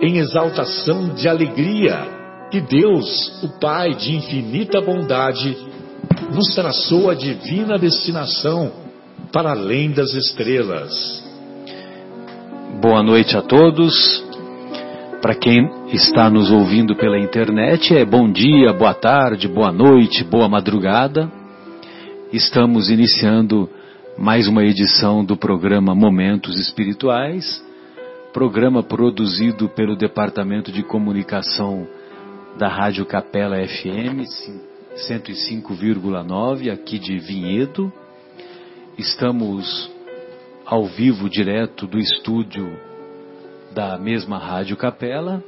em exaltação de alegria que Deus, o Pai de infinita bondade, nos traçou a divina destinação para além das estrelas. Boa noite a todos. Para quem está nos ouvindo pela internet, é bom dia, boa tarde, boa noite, boa madrugada. Estamos iniciando mais uma edição do programa Momentos Espirituais programa produzido pelo Departamento de Comunicação da Rádio Capela FM 105,9 aqui de Vinhedo. Estamos ao vivo direto do estúdio da mesma Rádio Capela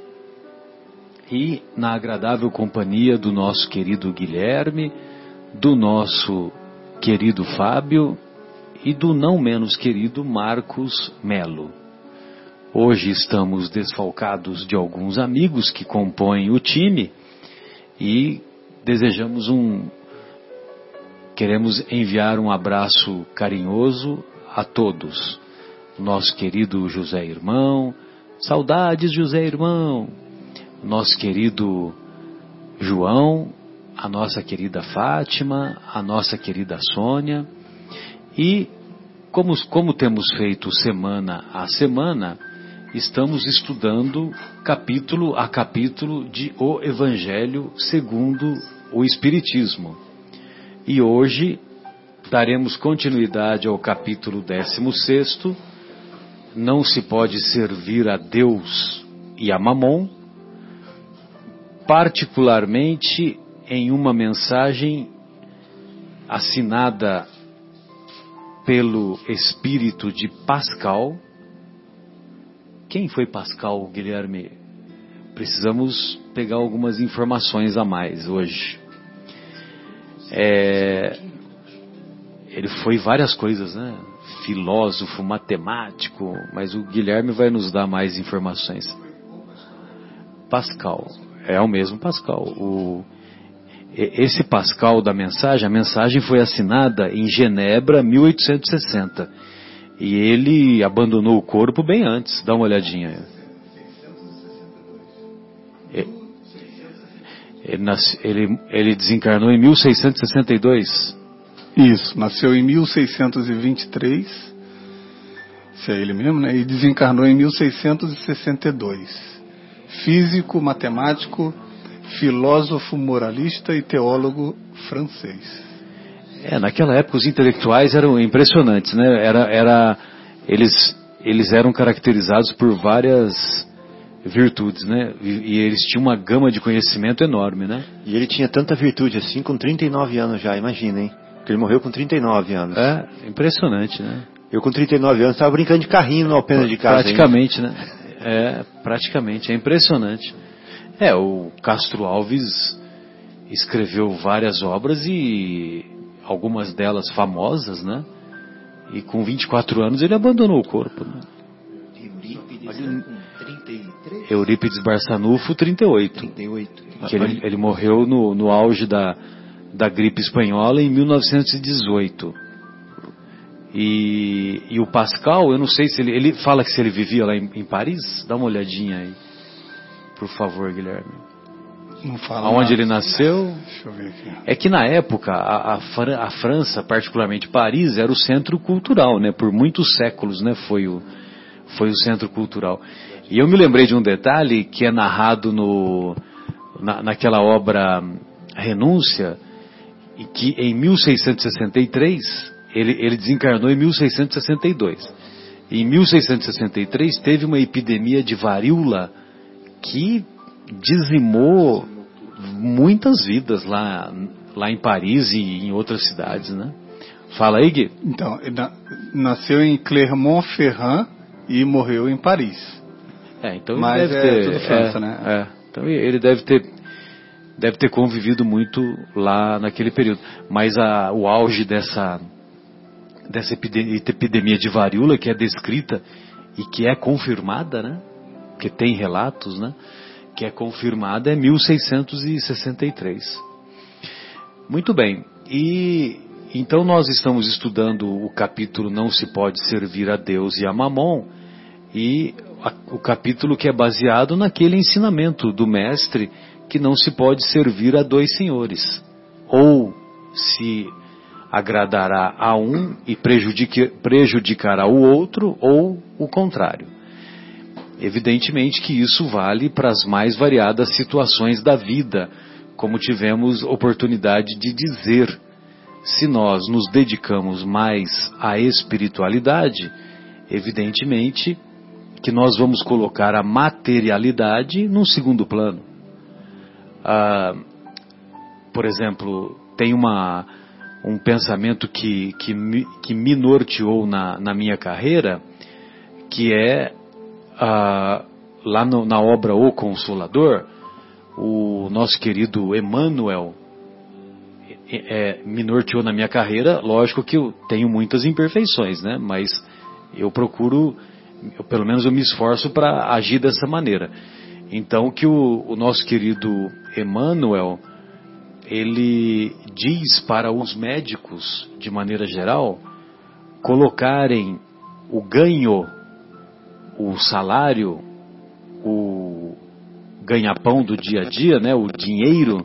e na agradável companhia do nosso querido Guilherme, do nosso querido Fábio e do não menos querido Marcos Melo. Hoje estamos desfalcados de alguns amigos que compõem o time e desejamos um. Queremos enviar um abraço carinhoso a todos. Nosso querido José Irmão, saudades José Irmão. Nosso querido João, a nossa querida Fátima, a nossa querida Sônia. E como, como temos feito semana a semana, estamos estudando capítulo a capítulo de O Evangelho segundo o Espiritismo. E hoje daremos continuidade ao capítulo 16. Não se pode servir a Deus e a Mamon, particularmente em uma mensagem assinada pelo espírito de Pascal quem foi Pascal, Guilherme? Precisamos pegar algumas informações a mais hoje. É, ele foi várias coisas, né? Filósofo, matemático, mas o Guilherme vai nos dar mais informações. Pascal, é o mesmo Pascal. O, esse Pascal da mensagem, a mensagem foi assinada em Genebra, 1860 e ele abandonou o corpo bem antes. Dá uma olhadinha. Ele, nasce, ele, ele desencarnou em 1662. Isso, nasceu em 1623. Isso é ele mesmo, né? E desencarnou em 1662. Físico, matemático, filósofo, moralista e teólogo francês. É, naquela época os intelectuais eram impressionantes, né? Era, era, eles, eles eram caracterizados por várias virtudes, né? E, e, eles tinham uma gama de conhecimento enorme, né? E ele tinha tanta virtude assim com 39 anos já, imagina, hein? Porque ele morreu com 39 anos. É, impressionante, né? Eu com 39 anos estava brincando de carrinho no Alpena de casa. Praticamente, ainda. né? É, praticamente, é impressionante. É, o Castro Alves escreveu várias obras e algumas delas famosas, né? E com 24 anos ele abandonou o corpo. Né? Eurípides, 33? Eurípides Barçanufo, 38. 38. Que ele, ele morreu no, no auge da, da gripe espanhola em 1918. E, e o Pascal, eu não sei se ele, ele fala que se ele vivia lá em, em Paris, dá uma olhadinha aí, por favor, Guilherme. Não fala Onde nada. ele nasceu? É que na época a, a, a, França, particularmente Paris, era o centro cultural, né? Por muitos séculos, né? Foi o, foi o centro cultural. E eu me lembrei de um detalhe que é narrado no, na, naquela obra Renúncia, e que em 1663, ele, ele desencarnou em 1662. Em 1663 teve uma epidemia de varíola que dizimou muitas vidas lá, lá em Paris e em outras cidades, né? Fala aí, Gui. Então, nasceu em Clermont-Ferrand e morreu em Paris. É, então Mas ele é deve ter, tudo França, é, né? é. então ele deve ter deve ter convivido muito lá naquele período. Mas a- o auge dessa dessa epide- epidemia de varíola que é descrita e que é confirmada, né? Que tem relatos, né? Que é confirmada é 1663. Muito bem. E então nós estamos estudando o capítulo Não se pode servir a Deus e a Mamon e a- o capítulo que é baseado naquele ensinamento do mestre que não se pode servir a dois senhores. Ou se agradará a um e prejudicará o outro, ou o contrário. Evidentemente que isso vale para as mais variadas situações da vida, como tivemos oportunidade de dizer. Se nós nos dedicamos mais à espiritualidade, evidentemente que nós vamos colocar a materialidade num segundo plano. Ah, por exemplo, tem uma, um pensamento que, que, me, que me norteou na, na minha carreira, que é lá no- na obra O Consolador, o nosso querido Emmanuel é, é, me norteou na minha carreira. Lógico que eu tenho muitas imperfeições, né? Mas eu procuro, eu, pelo menos eu me esforço para agir dessa maneira. Então que o, o nosso querido Emmanuel ele diz para os médicos, de maneira geral, colocarem o ganho, o salário, o ganha-pão do dia a dia, né, o dinheiro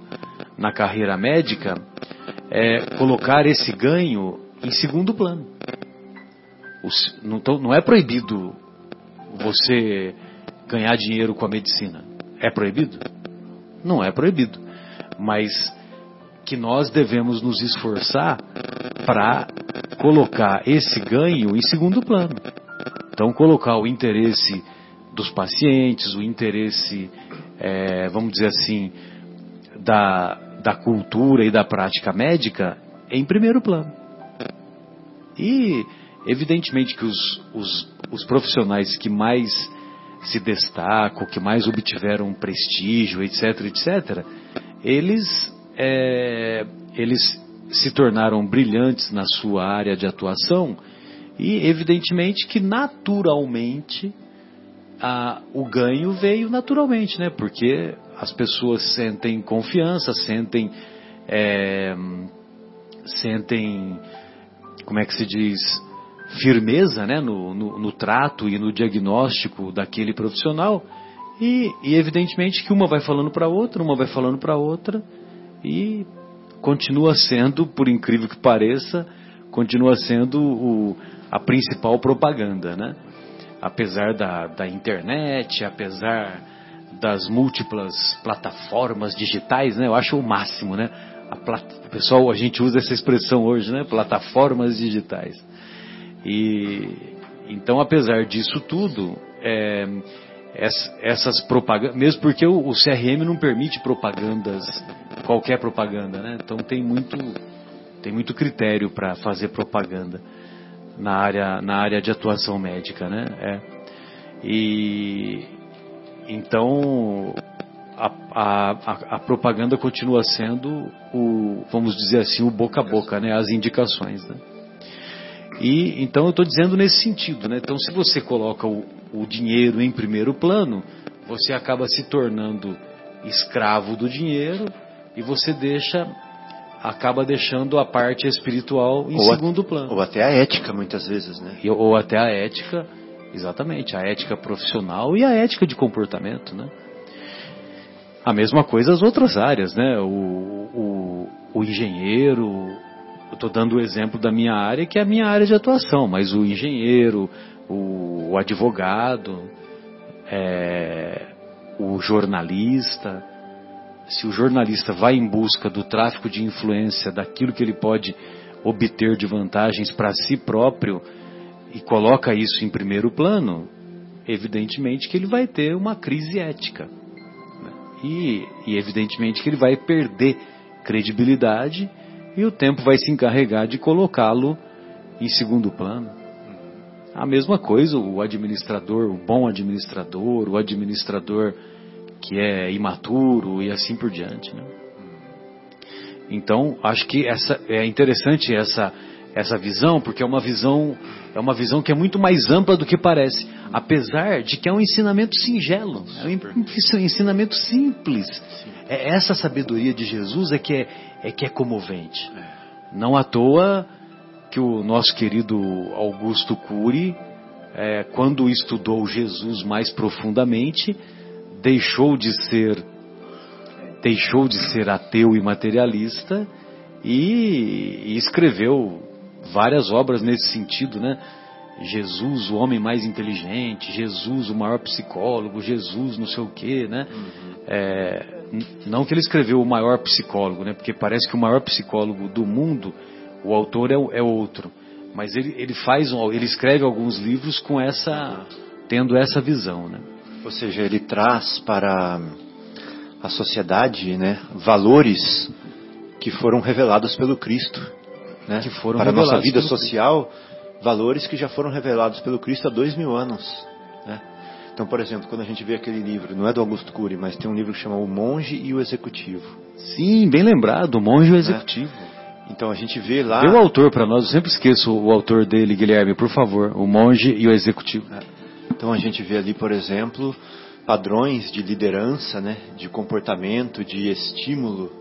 na carreira médica, é colocar esse ganho em segundo plano. Os- não, tão- não é proibido você ganhar dinheiro com a medicina. É proibido? Não é proibido. Mas que nós devemos nos esforçar para colocar esse ganho em segundo plano. Então, colocar o interesse dos pacientes, o interesse, eh, vamos dizer assim, da, da cultura e da prática médica em primeiro plano. E, evidentemente, que os, os, os profissionais que mais se destacam, que mais obtiveram prestígio, etc., etc., eles, é, eles se tornaram brilhantes na sua área de atuação e, evidentemente, que naturalmente a- o ganho veio naturalmente, né? Porque as pessoas sentem confiança, sentem, é, sentem, como é que se diz, firmeza, né? No, no, no trato e no diagnóstico daquele profissional e, e evidentemente que uma vai falando para outra, uma vai falando para outra e continua sendo, por incrível que pareça, continua sendo o, a principal propaganda, né? apesar da, da internet, apesar das múltiplas plataformas digitais, né? Eu acho o máximo, né? A plat... Pessoal, a gente usa essa expressão hoje, né? Plataformas digitais. E então, apesar disso tudo, é, ess- essas propagandas, mesmo porque o, o CRM não permite propagandas, qualquer propaganda, né? Então tem muito, tem muito critério para fazer propaganda na área, na área de atuação médica, né? É. E então a, a, a- propaganda continua sendo o, vamos dizer assim, o boca a boca, né? As indicações, né? E então eu estou dizendo nesse sentido, né? Então se você coloca o, o dinheiro em primeiro plano, você acaba se tornando escravo do dinheiro e você deixa acaba deixando a parte espiritual em Ou a- segundo plano. Ou até a ética, muitas vezes, né? E- ou até a ética, exatamente, a ética profissional e a ética de comportamento, né? A mesma coisa as outras áreas, né? O, o, o engenheiro, eu estou dando o exemplo da minha área, que é a minha área de atuação, mas o engenheiro, o, o advogado, é, o jornalista, se o jornalista vai em busca do tráfico de influência, daquilo que ele pode obter de vantagens para si próprio e coloca isso em primeiro plano, evidentemente que ele vai ter uma crise ética. Né? E, e evidentemente que ele vai perder credibilidade e o tempo vai se encarregar de colocá-lo em segundo plano. A mesma coisa o administrador, o bom administrador, o administrador que é imaturo e assim por diante. Né? Então, acho que essa é interessante essa essa visão, porque é uma visão é uma visão que é muito mais ampla do que parece, apesar de que é um ensinamento singelo, é um ensinamento simples. É essa sabedoria de Jesus é que é, é que é comovente. Não à toa que o nosso querido Augusto Cury, é, quando estudou Jesus mais profundamente, deixou de ser deixou de ser ateu e materialista e, e escreveu várias obras nesse sentido, né? Jesus, o homem mais inteligente, Jesus, o maior psicólogo, Jesus, não sei o quê, né? Uhum. É, não que ele escreveu o maior psicólogo, né? Porque parece que o maior psicólogo do mundo, o autor é, é outro. Mas ele, ele faz, ele escreve alguns livros com essa, tendo essa visão, né? Ou seja, ele traz para a sociedade, né, valores que foram revelados pelo Cristo né? que foram para a nossa vida social, valores que já foram revelados pelo Cristo há dois mil anos. Né? Então, por exemplo, quando a gente vê aquele livro, não é do Augusto Cury, mas tem um livro que chama O Monge e o Executivo. Sim, bem lembrado, O Monge e o né? Executivo. Então a gente vê lá. Dê o autor para nós, eu sempre esqueço o autor dele, Guilherme, por favor. O Monge e o Executivo. É. Então a gente vê ali, por exemplo, padrões de liderança, né, de comportamento, de estímulo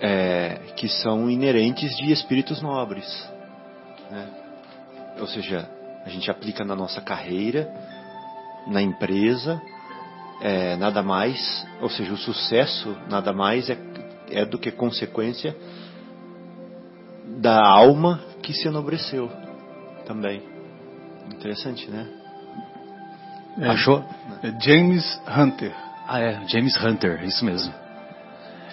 é, que são inerentes de espíritos nobres. Né? Ou seja, a gente aplica na nossa carreira, na empresa, é, nada mais, ou seja, o sucesso nada mais é, é do que consequência da alma que se enobreceu também. Interessante, né? É, Achou? É James Hunter. Ah, é, James Hunter, isso mesmo.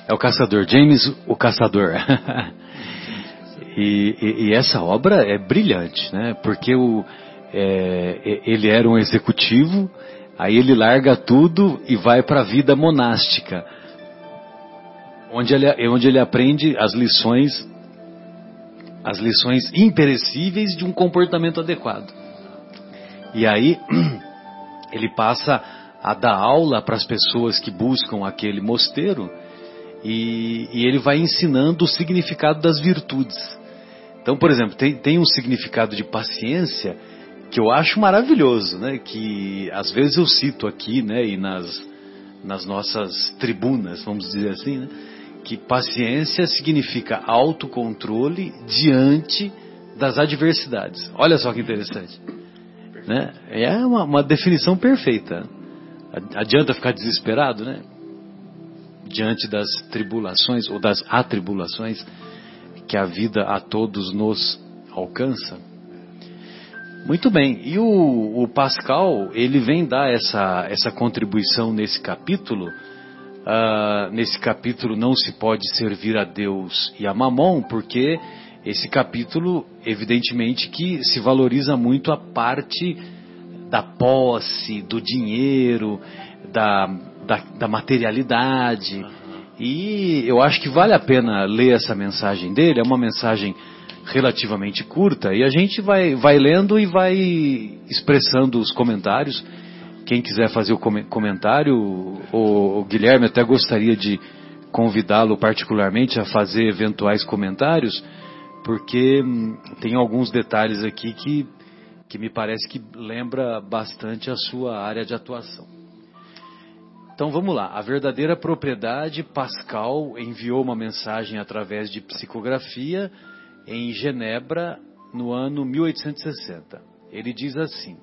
É o caçador, James o caçador. e, e, e, essa obra é brilhante, né? Porque o, é, ele era um executivo, aí ele larga tudo e vai para a vida monástica, onde ele, onde ele aprende as lições, as lições imperecíveis de um comportamento adequado. E aí ele passa a dar aula para as pessoas que buscam aquele mosteiro e, e, ele vai ensinando o significado das virtudes. Então, por exemplo, tem, tem um significado de paciência que eu acho maravilhoso, né? Que às vezes eu cito aqui, né? E nas, nas nossas tribunas, vamos dizer assim, né? Que paciência significa autocontrole diante das adversidades. Olha só que interessante. Né? É uma, uma definição perfeita. Adianta ficar desesperado, né? diante das tribulações ou das atribulações que a vida a todos nos alcança. Muito bem, e o, o Pascal, ele vem dar essa, essa contribuição nesse capítulo. Uh, nesse capítulo não se pode servir a Deus e a Mamon, porque esse capítulo, evidentemente, que se valoriza muito a parte da posse, do dinheiro, da, da, da materialidade. Uhum. E eu acho que vale a pena ler essa mensagem dele, é uma mensagem relativamente curta, e a gente vai, vai lendo e vai expressando os comentários. Quem quiser fazer o comentário, o, o Guilherme até gostaria de convidá-lo particularmente a fazer eventuais comentários, porque hum, tem alguns detalhes aqui que, que me parece que lembra bastante a sua área de atuação. Então vamos lá. A verdadeira propriedade, Pascal enviou uma mensagem através de psicografia em Genebra no ano 1860. Ele diz assim: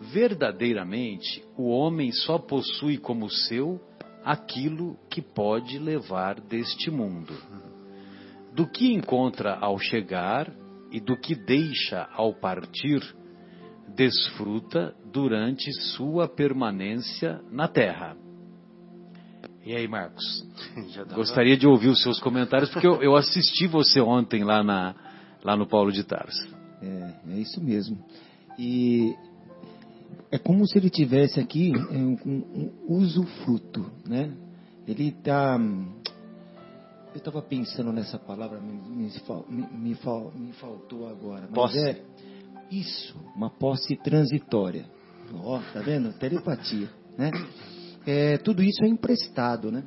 Verdadeiramente, o homem só possui como seu aquilo que pode levar deste mundo. Do que encontra ao chegar e do que deixa ao partir, desfruta durante sua permanência na terra E aí, Marcos? Gostaria de ouvir os seus comentários, porque eu, eu assisti você ontem lá, na, lá no Paulo de Tarso. É, é isso mesmo. E é como se ele tivesse aqui é, um, um usufruto, né? Ele está... Eu estava pensando nessa palavra, me, me, me, me fal- me faltou agora. Mas Posse. é isso, uma posse transitória. Ó, tá vendo? Telepatia, né? É, tudo isso é emprestado, né?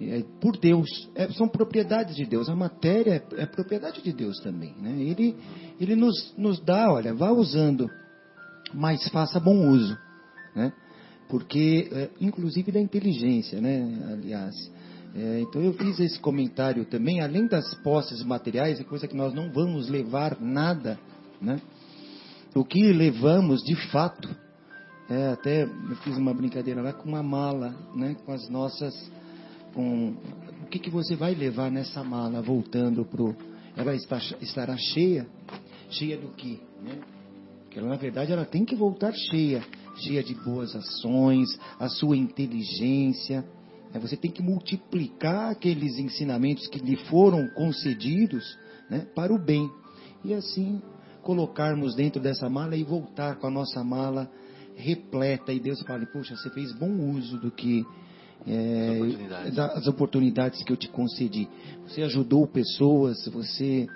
É, por Deus, É, são propriedades de Deus. A matéria é, é propriedade de Deus também, né? Ele, ele nos, nos dá, olha, vá usando, mas faça bom uso, né? Porque, é, inclusive da inteligência, né? Aliás, É, então eu fiz esse comentário também, além das posses materiais, é coisa que nós não vamos levar nada, né? O que levamos de fato, é, até eu fiz uma brincadeira lá com uma mala, né? Com as nossas, com o que que você vai levar nessa mala voltando pro, ela está, estará cheia, cheia do que, né? Porque ela, na verdade ela tem que voltar cheia, cheia de boas ações, a sua inteligência. Né? Você tem que multiplicar aqueles ensinamentos que lhe foram concedidos né, para o bem. E assim colocarmos dentro dessa mala e voltar com a nossa mala repleta. E Deus fala, puxa, você fez bom uso do que é, oportunidades. das oportunidades que eu te concedi. Você ajudou pessoas, você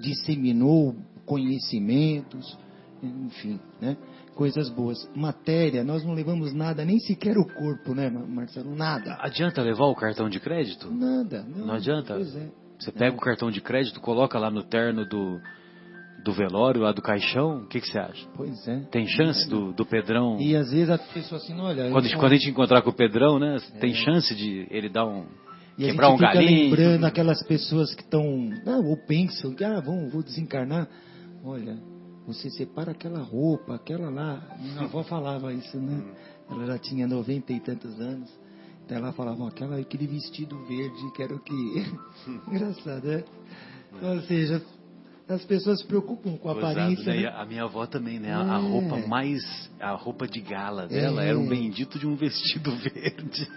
disseminou conhecimentos, enfim, né? Coisas boas. Matéria, nós não levamos nada, nem sequer o corpo, né, Mar- Marcelo? Nada. Adianta levar o cartão de crédito? Nada. Não, Não adianta? Pois é. Você pega o cartão de crédito, coloca lá no terno do, do velório, lá do caixão, o que, que você acha? Pois é. Tem chance do, do Pedrão... E às vezes a pessoa assim, olha... Quando, quando a gente encontrar com o Pedrão, né? Tem chance de ele dar um. E a quebrar gente um fica galinho. lembrando aquelas pessoas que estão, ou pensam que, ah, vão, vou desencarnar. Olha, você separa aquela roupa, aquela lá. Minha avó falava isso, né? Ela já tinha noventa e tantos anos. Então ela falava, aquela, aquele vestido verde, que era o que... Engraçado, né? Ou seja, as pessoas se preocupam com a Gozado, aparência. né? E né? a minha avó também, né? A, a É. roupa mais. A roupa de gala dela É. era um bendito de um vestido verde.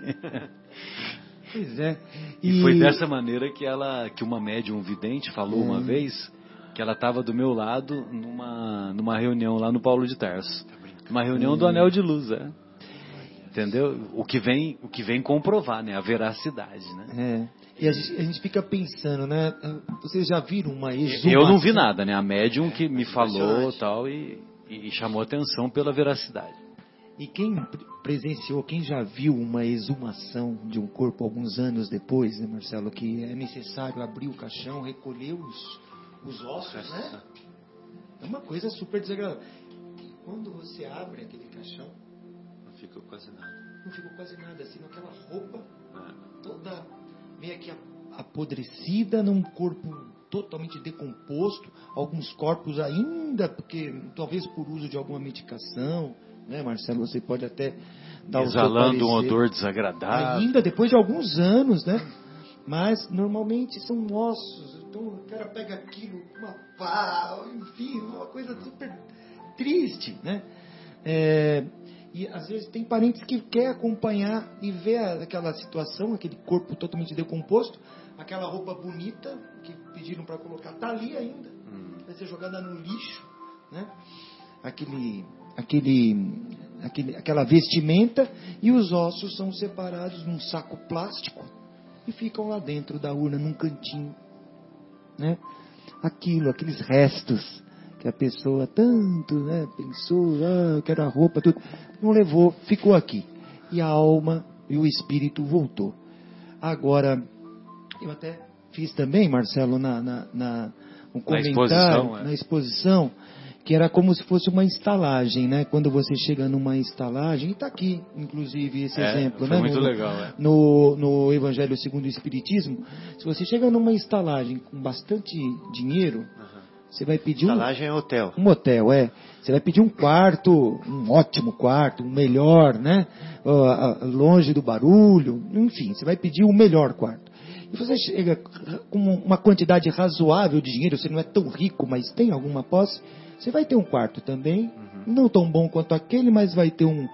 Pois é. E, foi dessa maneira que ela, que uma médium vidente falou É. uma vez que ela estava do meu lado numa, numa reunião lá no Paulo de Tarso. Uma reunião do Anel de Luz, é. Entendeu? O que vem, o que vem comprovar, né? A veracidade, né? É. E a gente, a gente fica pensando, né? Vocês já viram uma exumação? Eu não vi nada, né? A médium que me falou tal e, e chamou atenção pela veracidade. E quem pre- presenciou, quem já viu uma exumação de um corpo alguns anos depois, né, Marcelo, que é necessário abrir o caixão, recolher os, os ossos, né? É uma coisa super desagradável. E quando você abre aquele caixão, Não ficou quase nada. não ficou quase nada, assim, aquela roupa É. toda meio que apodrecida num corpo totalmente decomposto, alguns corpos ainda, porque talvez por uso de alguma medicação, né, Marcelo? Você pode até dar Exalando um odor desagradável. Ainda depois de alguns anos, né? Mas normalmente são ossos, então o cara pega aquilo, uma pá, enfim, uma coisa super triste, né? É, e às vezes tem parentes que quer acompanhar e ver aquela situação, aquele corpo totalmente decomposto, aquela roupa bonita que pediram para colocar, tá ali ainda, vai ser jogada no lixo, né? Aquele, aquele, aquele, aquela vestimenta e os ossos são separados num saco plástico e ficam lá dentro da urna, num cantinho, né? Aquilo, aqueles restos que a pessoa tanto, né, pensou, ah, eu quero a roupa, tudo, não levou, ficou aqui. E a alma e o espírito voltou. Agora, eu até fiz também, Marcelo, na, na, na um comentário, exposição, é. na exposição, que era como se fosse uma estalagem, né? Quando você chega numa estalagem, e está aqui, inclusive, esse É, exemplo, né? muito no, legal, é. no, no Evangelho segundo o Espiritismo, se você chega numa estalagem com bastante dinheiro, você vai pedir um, Estalagem é hotel. um hotel, é. Você vai pedir um quarto, um ótimo quarto, um melhor, né? Ah, ah, longe do barulho, enfim, você vai pedir o melhor quarto. E você chega com uma quantidade razoável de dinheiro, você não é tão rico, mas tem alguma posse, você vai ter um quarto também, não tão bom quanto aquele, mas vai ter um,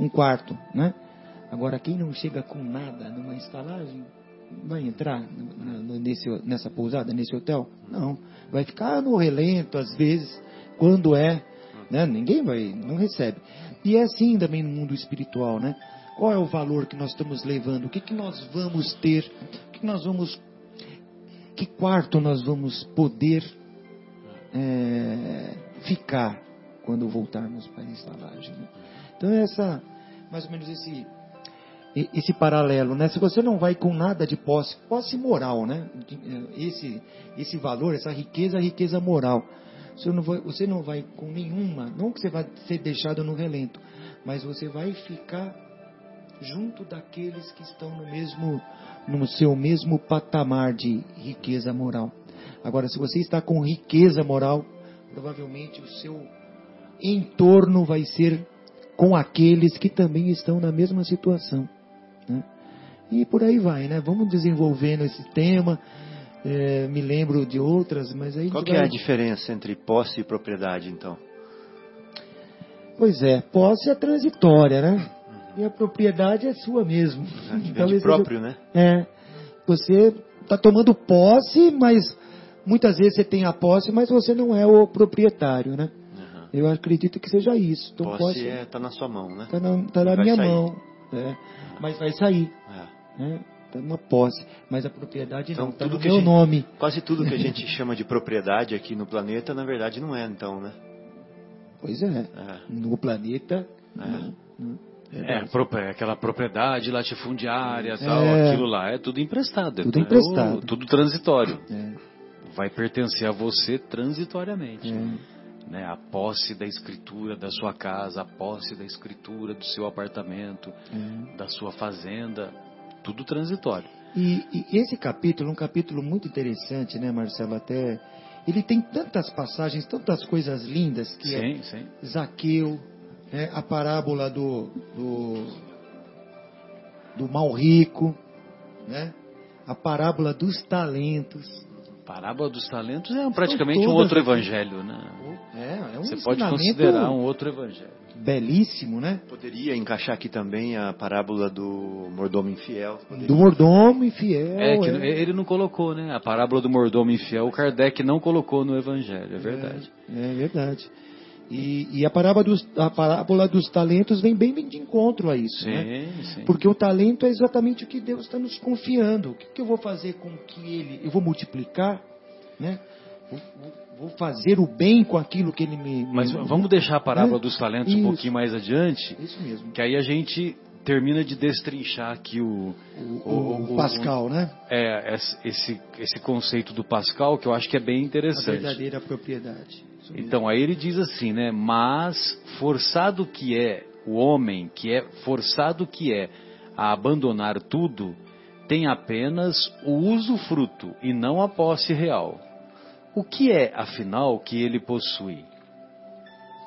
um quarto, né? Agora, quem não chega com nada numa estalagem, vai entrar nesse, nessa pousada, nesse hotel? Não. Vai ficar no relento, às vezes, quando é. Né? Ninguém vai, não recebe. E é assim também no mundo espiritual, né? Qual é o valor que nós estamos levando? O que, que nós vamos ter? O que nós vamos. Que quarto nós vamos poder é, ficar quando voltarmos para a estalagem? Né? Então, essa, mais ou menos esse, esse paralelo, né? Se você não vai com nada de posse, posse moral, né? Esse, esse valor, essa riqueza, riqueza moral. Você não, vai, você não vai com nenhuma, não que você vai ser deixado no relento, mas você vai ficar junto daqueles que estão no mesmo, no seu mesmo patamar de riqueza moral. Agora, se você está com riqueza moral, provavelmente o seu entorno vai ser com aqueles que também estão na mesma situação. né? E por aí vai, né? Vamos desenvolvendo esse tema. É, me lembro de outras, mas aí Qual que é vai- a diferença entre posse e propriedade, então? Pois é, posse é transitória, né? E a propriedade é sua mesmo. É de Talvez seja- próprio, né? É. Você está tomando posse, mas muitas vezes você tem a posse, mas você não é o proprietário, né? Aham. Eu acredito que seja isso. Então, Posse posse é, tá na sua mão, né? tá na, tá na minha sair. mão. é. Mas vai sair. É. Né? Tá numa posse. Mas a propriedade Então, não, tá tudo no meu gente- nome. Quase tudo que a gente chama de propriedade aqui no planeta, na verdade, não é, então, né? Pois é. É. No planeta. É. não, não. É, prope- aquela propriedade latifundiária, tal, É. aquilo lá é tudo emprestado. Tudo é emprestado. o- tudo transitório. É, Vai pertencer a você transitoriamente. é. Né? A posse da escritura da sua casa, a posse da escritura do seu apartamento, é. da sua fazenda, tudo transitório. E, e esse capítulo é um capítulo muito interessante, né, Marcelo? Até ele tem tantas passagens, tantas coisas lindas que é Sim, sim. Zaqueu, né, a parábola do, do do mal rico, né? A parábola dos talentos. Parábola dos talentos é praticamente um outro evangelho, né? É, é um Você pode considerar um outro evangelho. belíssimo, né? Poderia encaixar aqui também a parábola do mordomo infiel. Poderia. Do mordomo infiel. É que é. ele não colocou, né? A parábola do mordomo infiel, o Kardec não colocou no evangelho, é verdade. É, é verdade. E, e a, parábola dos, a parábola dos talentos vem bem de encontro a isso, né? Sim, sim. Porque o talento é exatamente o que Deus está nos confiando. O que, que eu vou fazer com que ele. Eu vou multiplicar, né? Vou, vou- vou fazer o bem com aquilo que ele me. Mas me- vamos deixar a parábola É, dos talentos isso. um pouquinho mais adiante, Isso mesmo. que aí a gente termina de destrinchar aqui o, O, o- o Pascal, né? é, esse- esse, conceito do Pascal, que eu acho que é bem A interessante. verdadeira propriedade. Então, aí ele diz assim, né? Mas forçado que é o homem, que é forçado que é a abandonar tudo, tem apenas o usufruto e não a posse real. O que é, afinal, que ele possui?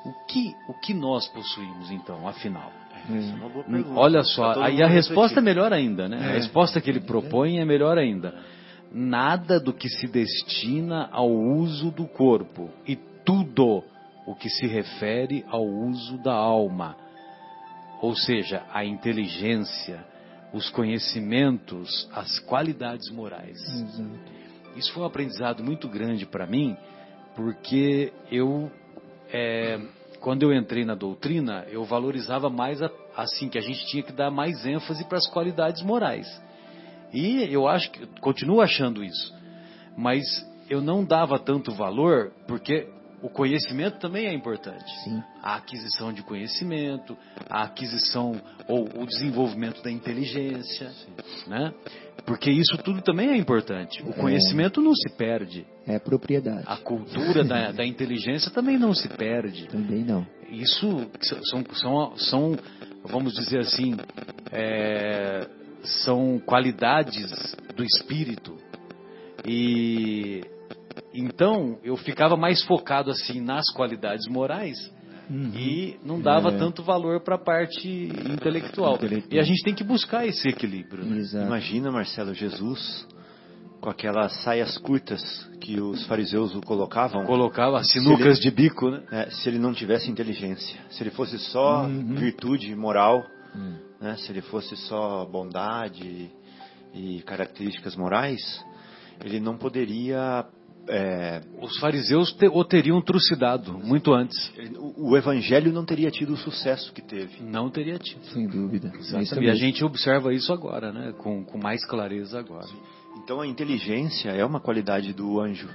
O que, o que nós possuímos, então, afinal? É. Olha só, todo aí a resposta é melhor ainda, né? A É. resposta que ele propõe é melhor ainda. Nada do que se destina ao uso do corpo e tudo o que se refere ao uso da alma. Ou seja, a inteligência, os conhecimentos, as qualidades morais. Exato. Isso foi um aprendizado muito grande para mim, porque eu, é, quando eu entrei na doutrina, eu valorizava mais a- assim que a gente tinha que dar mais ênfase para as qualidades morais. E eu acho que continuo achando isso, mas eu não dava tanto valor porque o conhecimento também é importante. Sim. A aquisição de conhecimento, a aquisição ou o desenvolvimento da inteligência, né? Porque isso tudo também é importante. O conhecimento não se perde. É propriedade. A cultura da, da inteligência também não se perde. Também não. Isso são, são, são vamos dizer assim, é, são qualidades do espírito. E então eu ficava mais focado assim nas qualidades morais Uhum. e não dava É. tanto valor para a parte intelectual. Intelectual. E a gente tem que buscar esse equilíbrio. né? Imagina, Marcelo, Jesus com aquelas saias curtas que os fariseus o colocavam. Colocava as sinucas de bico, né? É, se ele não tivesse inteligência, se ele fosse só Uhum. virtude moral, né? Se ele fosse só bondade e características morais, ele não poderia é, Os fariseus te, o teriam trucidado muito antes. o, o evangelho não teria tido o sucesso que teve. Não teria tido. Sem dúvida. É E a gente observa isso agora, né? Com, com mais clareza agora. Então a inteligência é uma qualidade do anjo.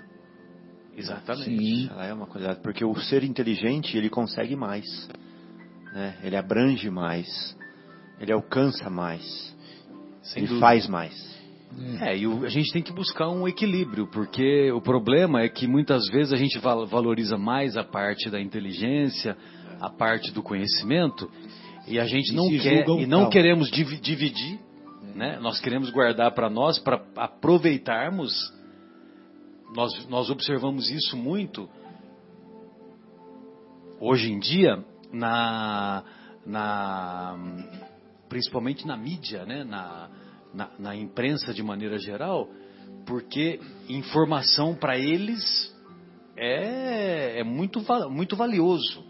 Exatamente. Sim. Ela é uma qualidade porque o ser inteligente ele consegue mais, né? Ele abrange mais, ele alcança mais, Sem ele dúvida. faz mais. É, e o- a gente tem que buscar um equilíbrio, porque o problema é que muitas vezes a gente val- valoriza mais a parte da inteligência, a parte do conhecimento, e a gente E não quer e não tal. queremos divi- dividir, né? Nós queremos guardar para nós para aproveitarmos. Nós nós observamos isso muito hoje em dia na na principalmente na mídia, né? Na na, na imprensa de maneira geral, porque informação para eles é, é muito, muito valioso.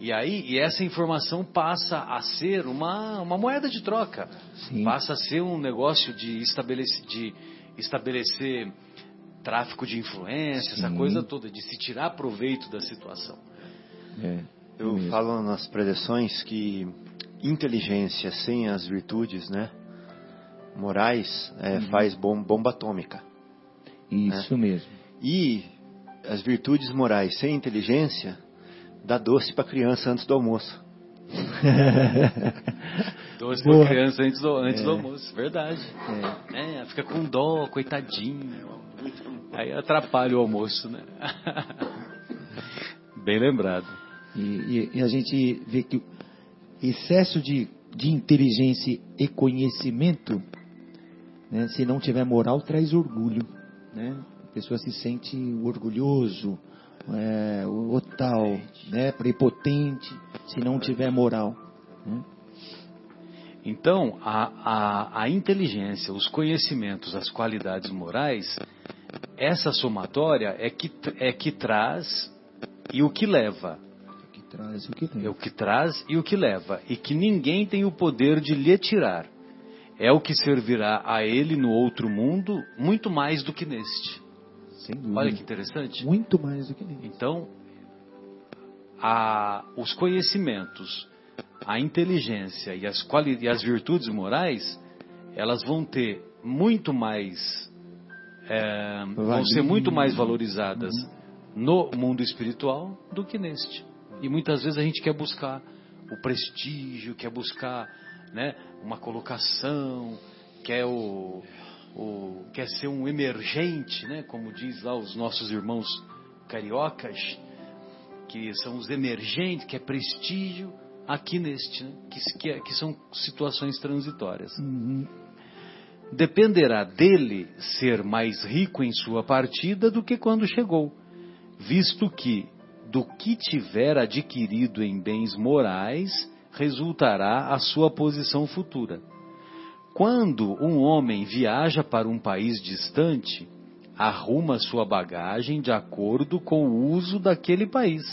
E aí, e essa informação passa a ser uma, uma moeda de troca. Sim. Passa a ser um negócio de estabelecer, de estabelecer tráfico de influência, essa Sim. coisa toda, de se tirar proveito da situação. É, Eu mesmo. falo nas preleções que inteligência sem as virtudes, né, morais, é, faz bom- bomba atômica. Isso mesmo. E as virtudes morais sem inteligência dá doce para criança antes do almoço. Doce para criança antes do, antes do almoço, verdade. É, fica com dó, coitadinho. Aí atrapalha o almoço, né? Bem lembrado. E, e- e a gente vê que o excesso de, de inteligência e conhecimento, né, se não tiver moral, traz orgulho. Né? A pessoa se sente orgulhoso, é, o, o tal, né, prepotente, se não tiver moral. né? Então, a, a, a inteligência, os conhecimentos, as qualidades morais, essa somatória é que, é que traz e o que leva. Que traz o que tem. É o que traz e o que leva. E que ninguém tem o poder de lhe tirar. É o que servirá a ele no outro mundo muito mais do que neste. Olha que interessante. Muito mais do que nem. Então, a- os conhecimentos, a inteligência e as, quali- e as virtudes morais, elas vão ter muito mais, é, vão ser muito mais valorizadas no mundo espiritual do que neste. E muitas vezes a gente quer buscar o prestígio, quer buscar né, uma colocação, quer o, o- quer ser um emergente, né, como diz lá os nossos irmãos cariocas, que são os emergentes, que é prestígio, aqui neste, né, que, que, que são situações transitórias. Dependerá dele ser mais rico em sua partida do que quando chegou, visto que do que tiver adquirido em bens morais resultará a sua posição futura. Quando um homem viaja para um país distante, arruma sua bagagem de acordo com o uso daquele país.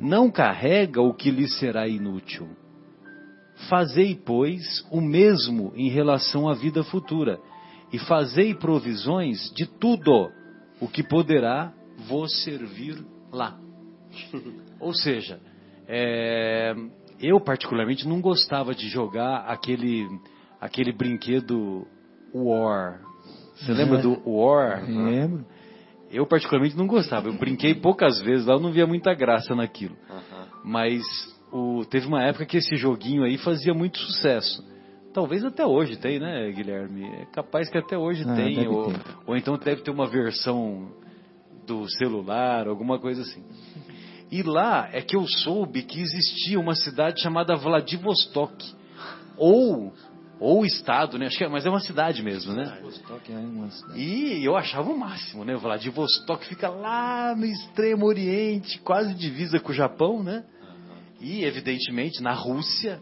Não carrega o que lhe será inútil. Fazei, pois, o mesmo em relação à vida futura, e fazei provisões de tudo o que poderá vos servir lá. Ou seja, é, eu particularmente não gostava de jogar aquele, aquele brinquedo War. Você lembra do War? Lembro. Eu particularmente não gostava. Eu brinquei poucas vezes lá, eu não via muita graça naquilo. Mas o- teve uma época que esse joguinho aí fazia muito sucesso. Talvez até hoje tem, né, Guilherme? É capaz que até hoje Ah, tem. Ou, ou então deve ter uma versão do celular, alguma coisa assim. E lá é que eu soube que existia uma cidade chamada Vladivostok. Ou, ou estado, né? Acho que é- mas é uma cidade mesmo, né? Vostok é uma cidade. E eu achava o máximo, né? Vladivostok fica lá no extremo oriente, quase divisa com o Japão, né? E, evidentemente, na Rússia,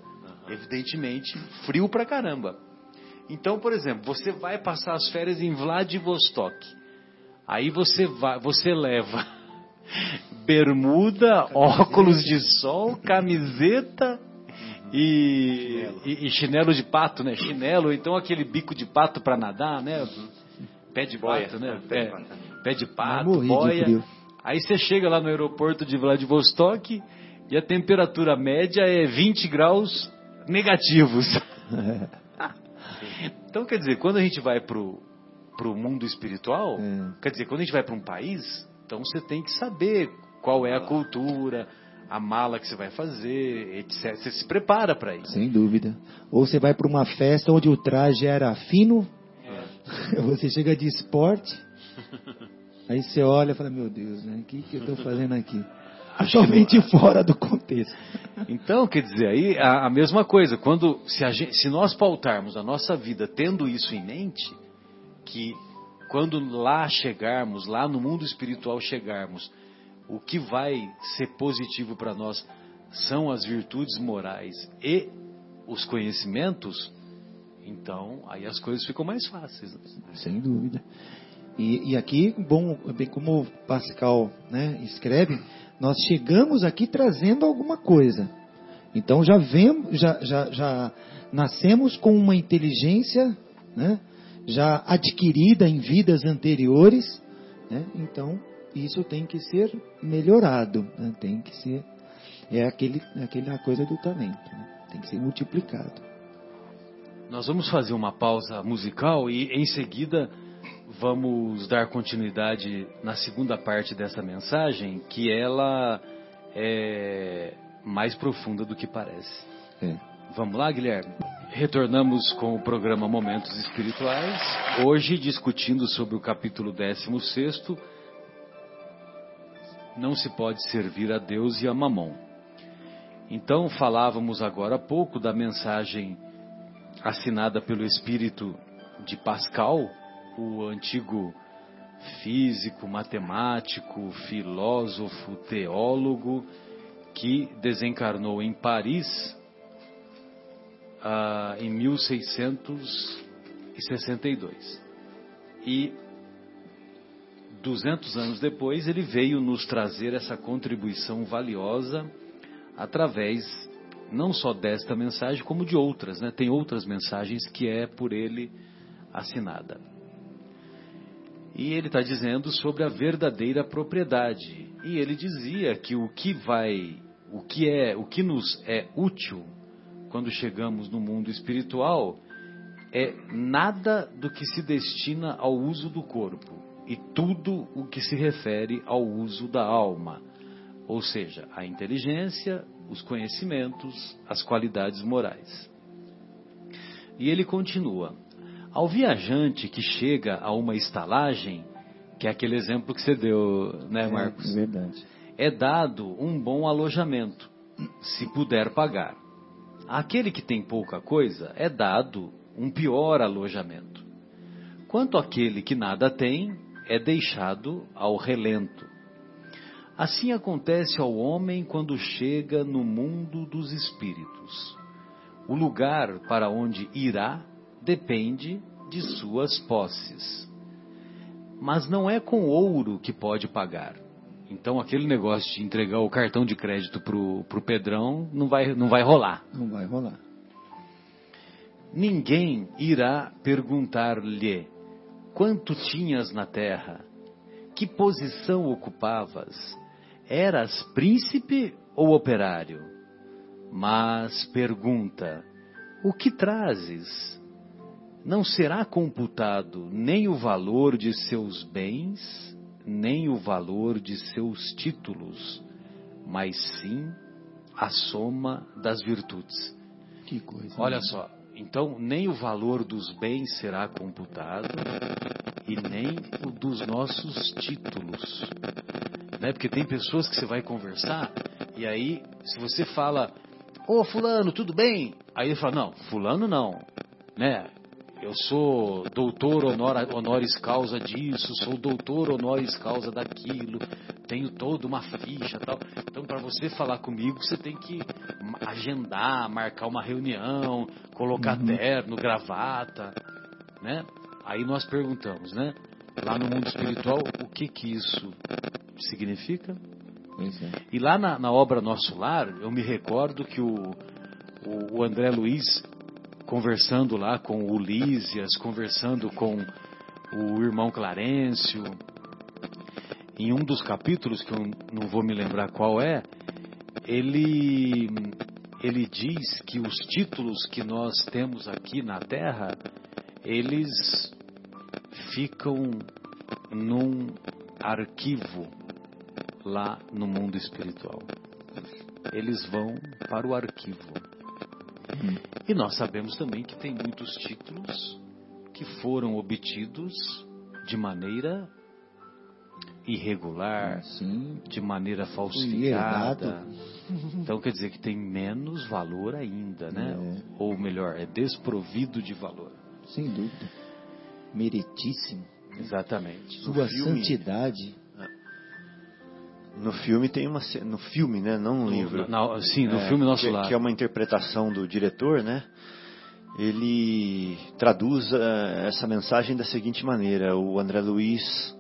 evidentemente, frio pra caramba. Então, por exemplo, você vai passar as férias em Vladivostok. Aí você vai, você leva bermuda, óculos de sol, camiseta E, e, e chinelo de pato, né? Chinelo, então aquele bico de pato para nadar, né? Pé de Boia, pato, né? pé de Pé, de pato, de boia. frio. Aí você chega lá no aeroporto de Vladivostok e a temperatura média é 20 graus negativos. então, quer dizer, quando a gente vai pro, pro mundo espiritual, É. quer dizer, quando a gente vai para um país, então você tem que saber qual é a cultura, a mala que você vai fazer, etc. Você se prepara para isso. Sem dúvida. Ou você vai para uma festa onde o traje era fino, você chega de esporte, aí você olha e fala, meu Deus, né? O que, que eu estou fazendo aqui? Totalmente fora do contexto. Então, quer dizer, aí a, a mesma coisa, quando se, gente- se nós pautarmos a nossa vida tendo isso em mente, que quando lá chegarmos, lá no mundo espiritual chegarmos, o que vai ser positivo para nós são as virtudes morais e os conhecimentos, então aí as coisas ficam mais fáceis. né? Sem dúvida. E, e aqui, bom, bem como o Pascal né, escreve, nós chegamos aqui trazendo alguma coisa. Então já vemos, já, já, já nascemos com uma inteligência, né, já adquirida em vidas anteriores. Né, então isso tem que ser melhorado, né, tem que ser é aquele, aquela coisa do talento, né, tem que ser multiplicado. Nós vamos fazer uma pausa musical e em seguida vamos dar continuidade na segunda parte dessa mensagem, que ela é mais profunda do que parece. É. Vamos lá, Guilherme? Retornamos com o programa Momentos Espirituais, hoje discutindo sobre o capítulo 16, Não se pode servir a Deus e a Mamon. Então, falávamos agora há pouco da mensagem assinada pelo espírito de Pascal, o antigo físico, matemático, filósofo, teólogo, que desencarnou em Paris ah, em 1662. E 200 anos depois ele veio nos trazer essa contribuição valiosa através não só desta mensagem, como de outras, né? Tem outras mensagens que é por ele assinada. E ele está dizendo sobre a verdadeira propriedade. E ele dizia que o que vai, o que é, o que nos é útil quando chegamos no mundo espiritual é nada do que se destina ao uso do corpo e tudo o que se refere ao uso da alma, ou seja, a inteligência, os conhecimentos, as qualidades morais. E ele continua: ao viajante que chega a uma estalagem, que é aquele exemplo que você deu, né, Marcos? É verdade. é dado um bom alojamento, se puder pagar. Àquele que tem pouca coisa, é dado um pior alojamento. Quanto àquele que nada tem, é deixado ao relento. Assim acontece ao homem quando chega no mundo dos espíritos. O lugar para onde irá depende de suas posses. Mas não é com ouro que pode pagar. Então aquele negócio de entregar o cartão de crédito pro, pro Pedrão não vai, não vai rolar. Não vai rolar. Ninguém irá perguntar-lhe quanto tinhas na terra, que posição ocupavas, eras príncipe ou operário? Mas pergunta: o que trazes? Não será computado nem o valor de seus bens, nem o valor de seus títulos, mas sim a soma das virtudes. Que coisa. Olha só, então nem o valor dos bens será computado e nem o dos nossos títulos. Né? Porque tem pessoas que você vai conversar e aí, se você fala, ô fulano, tudo bem? Aí ele fala, não, fulano não, né? Eu sou doutor honora, honoris causa disso, sou doutor honoris causa daquilo, tenho toda uma ficha tal. Então, para você falar comigo, você tem que agendar, marcar uma reunião, colocar terno, gravata, né? Aí nós perguntamos, né? Lá no mundo espiritual, o que que isso significa? É. E lá na, na obra Nosso Lar, eu me recordo que o, o, o André Luiz conversando lá com o Lísias, conversando com o irmão Clarencio. Em um dos capítulos, que eu não vou me lembrar qual é, ele, ele diz que os títulos que nós temos aqui na Terra, eles ficam num arquivo lá no mundo espiritual. Eles vão para o arquivo. E nós sabemos também que tem muitos títulos que foram obtidos de maneira irregular, Sim. de maneira falsificada. Então quer dizer que tem menos valor ainda, né? Ou melhor, é desprovido de valor. Sem dúvida. Meritíssimo. Exatamente. Sua filme- santidade. No filme tem uma no filme, né, não no livro. Na- sim, no É, filme Nosso que, Lar. que é uma interpretação do diretor, né? Ele traduz eh, essa mensagem da seguinte maneira: o André Luiz,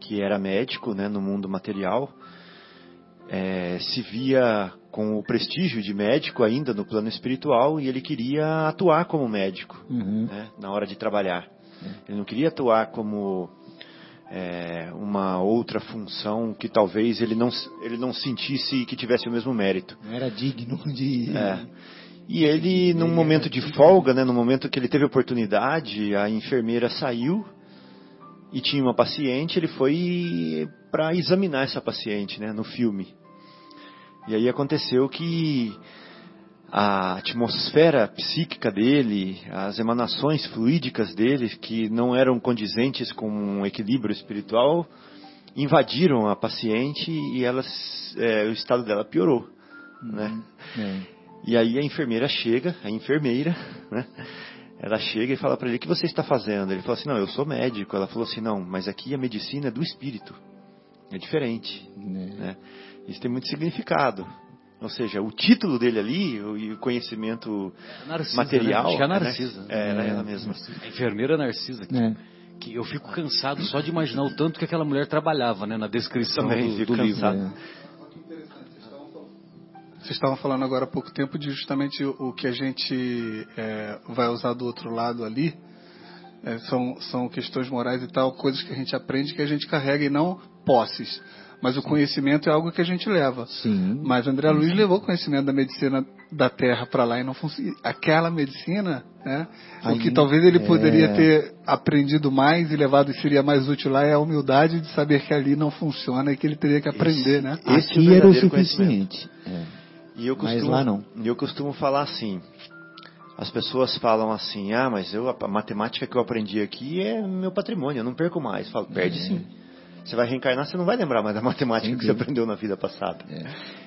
que era médico, né, no mundo material, eh, se via com o prestígio de médico ainda no plano espiritual e ele queria atuar como médico, Uhum. né, na hora de trabalhar. Ele não queria atuar como é, uma outra função que talvez ele não, ele não sentisse que tivesse o mesmo mérito. Não era digno de. É. E ele, num momento de folga, né, no momento que ele teve oportunidade, a enfermeira saiu e tinha uma paciente, ele foi para examinar essa paciente, né, no filme. E aí aconteceu que a atmosfera psíquica dele, as emanações fluídicas dele, que não eram condizentes com um equilíbrio espiritual, invadiram a paciente e ela, é, o estado dela piorou, né? É. E aí a enfermeira chega, a enfermeira, né? Ela chega e fala para ele: "O que você está fazendo?" Ele falou assim: "Não, eu sou médico". Ela falou assim: "Não, mas aqui a medicina é do espírito. É diferente, Né? né? Isso tem muito significado. Ou seja, o título dele ali o- e o conhecimento Narcisa, material, Né? Acho que é a né? Narcisa. É, era É. ela mesma. A enfermeira Narcisa. Que, É. que eu fico cansado só de imaginar o tanto que aquela mulher trabalhava, né? Na descrição Também do, fico do livro. É. Vocês estavam falando agora há pouco tempo de justamente o que a gente é, vai usar do outro lado ali. É, são, são questões morais e tal, coisas que a gente aprende que a gente carrega e não posses. Mas o conhecimento é algo que a gente leva. Sim. Mas o André Luiz levou o conhecimento da medicina da Terra para lá e não funcionou. Aquela medicina, né? O Aí, que talvez ele é. poderia ter aprendido mais e levado e seria mais útil lá é a humildade de saber que ali não funciona e que ele teria que aprender, né? Esse é Aqui o era o suficiente. É. E eu Mas costumo, lá não. e eu costumo falar assim. As pessoas falam assim: "Ah, mas eu a matemática que eu aprendi aqui é meu patrimônio, eu não perco mais". Falo: "Perde sim". Você vai reencarnar, você não vai lembrar mais da matemática que você dúvida. aprendeu na vida passada. É.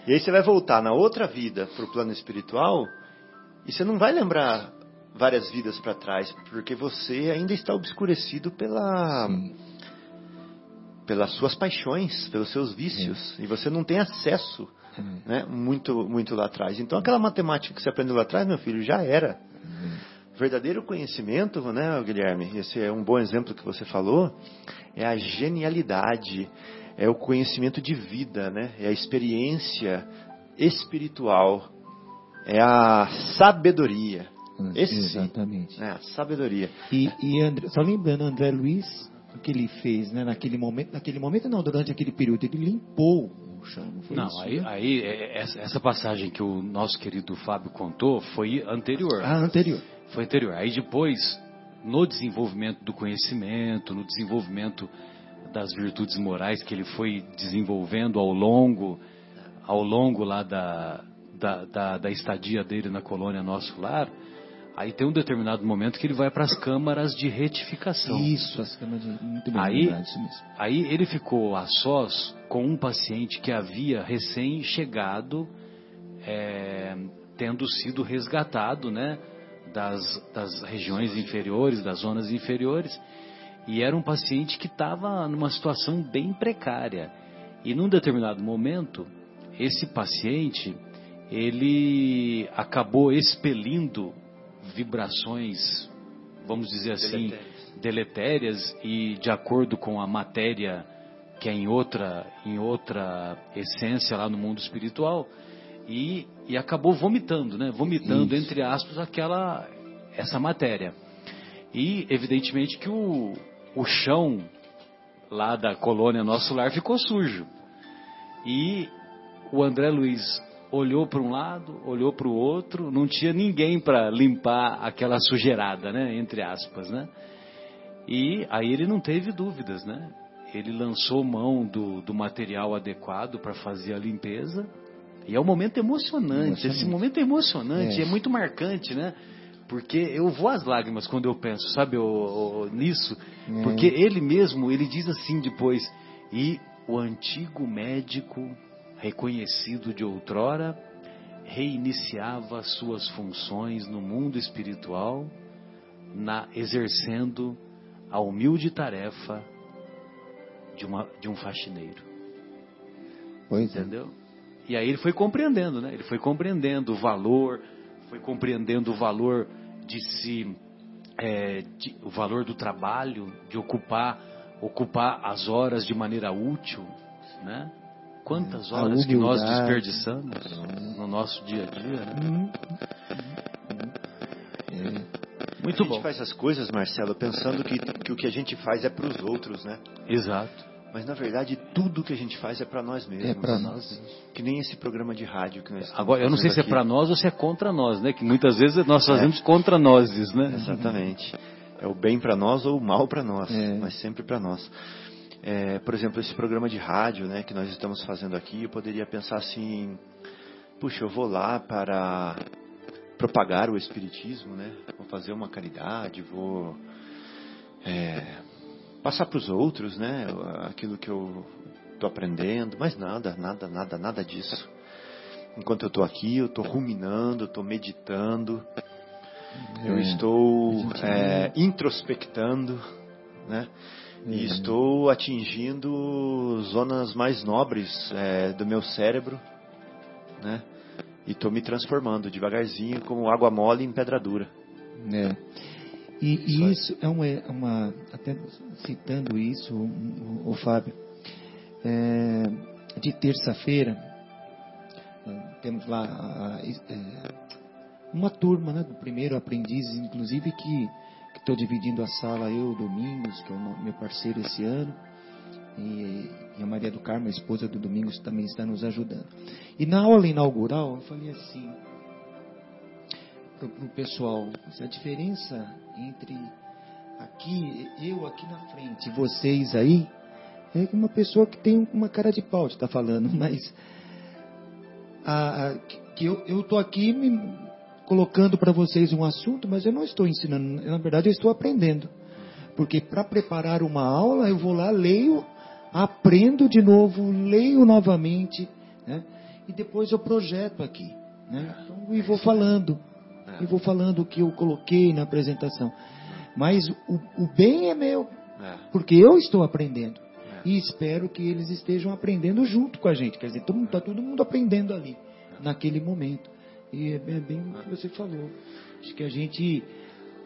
E aí você vai voltar na outra vida para o plano espiritual e você não vai lembrar várias vidas para trás, porque você ainda está obscurecido pela Sim. pelas suas paixões, pelos seus vícios, e você não tem acesso É. né, muito, muito lá atrás. Então, aquela matemática que você aprendeu lá atrás, meu filho, já era. Verdadeiro conhecimento, né, Guilherme? Esse é um bom exemplo que você falou. É a genialidade, é o conhecimento de vida, né? É a experiência espiritual, é a sabedoria. Esse sim, Exatamente. né? A sabedoria. E, e André, só lembrando, André Luiz, o que ele fez, né, naquele momento, naquele momento não, durante aquele período, ele limpou o chão, não isso? aí, né? aí é, essa, essa passagem que o nosso querido Fábio contou foi anterior. Ah, anterior. Foi anterior. Aí depois, no desenvolvimento do conhecimento, no desenvolvimento das virtudes morais que ele foi desenvolvendo ao longo, ao longo lá da, da, da, da estadia dele na colônia Nosso Lar, aí tem um determinado momento que ele vai para as câmaras de retificação. Isso, as câmaras de... Muito bem Aí- lembrado, isso mesmo. Aí ele ficou a sós com um paciente que havia recém-chegado, é, tendo sido resgatado, né, das, das regiões inferiores, das zonas inferiores, e era um paciente que estava numa situação bem precária. E num determinado momento, esse paciente, ele acabou expelindo vibrações, vamos dizer assim, Deletérias. deletérias e de acordo com a matéria que é em outra, em outra essência lá no mundo espiritual. E e acabou vomitando, né? Vomitando, Isso. entre aspas, aquela, essa matéria. E, evidentemente, que o, o chão lá da colônia Nosso Lar ficou sujo. E o André Luiz olhou para um lado, olhou para o outro, não tinha ninguém para limpar aquela sujeirada, né? Entre aspas, né? E aí ele não teve dúvidas, né? Ele lançou mão do, do material adequado para fazer a limpeza. E é um momento emocionante. emocionante. Esse momento é emocionante, é. é. muito marcante, né? Porque eu vou às lágrimas quando eu penso, sabe, o, nisso. É. Porque ele mesmo, ele diz assim depois, e o antigo médico reconhecido de outrora, reiniciava suas funções no mundo espiritual, na, exercendo a humilde tarefa de, uma, de um faxineiro. Pois é. Entendeu? É. E aí ele foi compreendendo, né? Ele foi compreendendo o valor, foi compreendendo o valor de se, é, de, o valor do trabalho, de ocupar, ocupar as horas de maneira útil, né? Quantas horas que nós desperdiçamos no nosso dia a dia, né? Uhum. É. Muito bom. A gente faz essas coisas, Marcelo, pensando que, que o que a gente faz é para os outros, né? Exato. Mas na verdade tudo que a gente faz é para nós mesmos. É para nós. Que nem esse programa de rádio que nós Agora eu não sei se é para nós ou se é contra nós, né? Que muitas vezes nós fazemos é. contra nós, né? Exatamente. É o bem para nós ou o mal para nós, é. mas sempre para nós. É, por exemplo, esse programa de rádio né, que nós estamos fazendo aqui, eu poderia pensar assim: puxa, eu vou lá para propagar o Espiritismo, né? vou fazer uma caridade, vou é, passar para os outros né, aquilo que eu estou aprendendo, mas nada, nada, nada, nada disso. Enquanto eu estou aqui, eu estou ruminando, eu estou meditando, eu é, estou é, introspectando, né? E uhum. estou atingindo zonas mais nobres é, do meu cérebro, né? E estou me transformando devagarzinho como água mole em pedra dura. É. E, e isso é uma, é uma, até citando isso, o, o Fábio, é, de terça-feira temos lá a, a, é, uma turma, né, do primeiro aprendiz, inclusive que estou dividindo a sala eu, Domingos, que é o meu parceiro esse ano, e, e a Maria do Carmo, a esposa do Domingos, também está nos ajudando. E na aula inaugural, eu falei assim para o pessoal, a diferença entre aqui, eu aqui na frente, vocês aí, é uma pessoa que tem uma cara de pau, está falando, mas a, a, que eu estou aqui me, colocando para vocês um assunto, mas eu não estou ensinando, na verdade eu estou aprendendo. Porque para preparar uma aula, eu vou lá, leio, aprendo de novo, leio novamente, né? e depois eu projeto aqui. Né? Então, e vou falando, e vou falando o que eu coloquei na apresentação. Mas o, o bem é meu, porque eu estou aprendendo. E espero que eles estejam aprendendo junto com a gente. Quer dizer, está todo, mundo aprendendo ali, naquele momento. E é bem o que você falou. Acho que a gente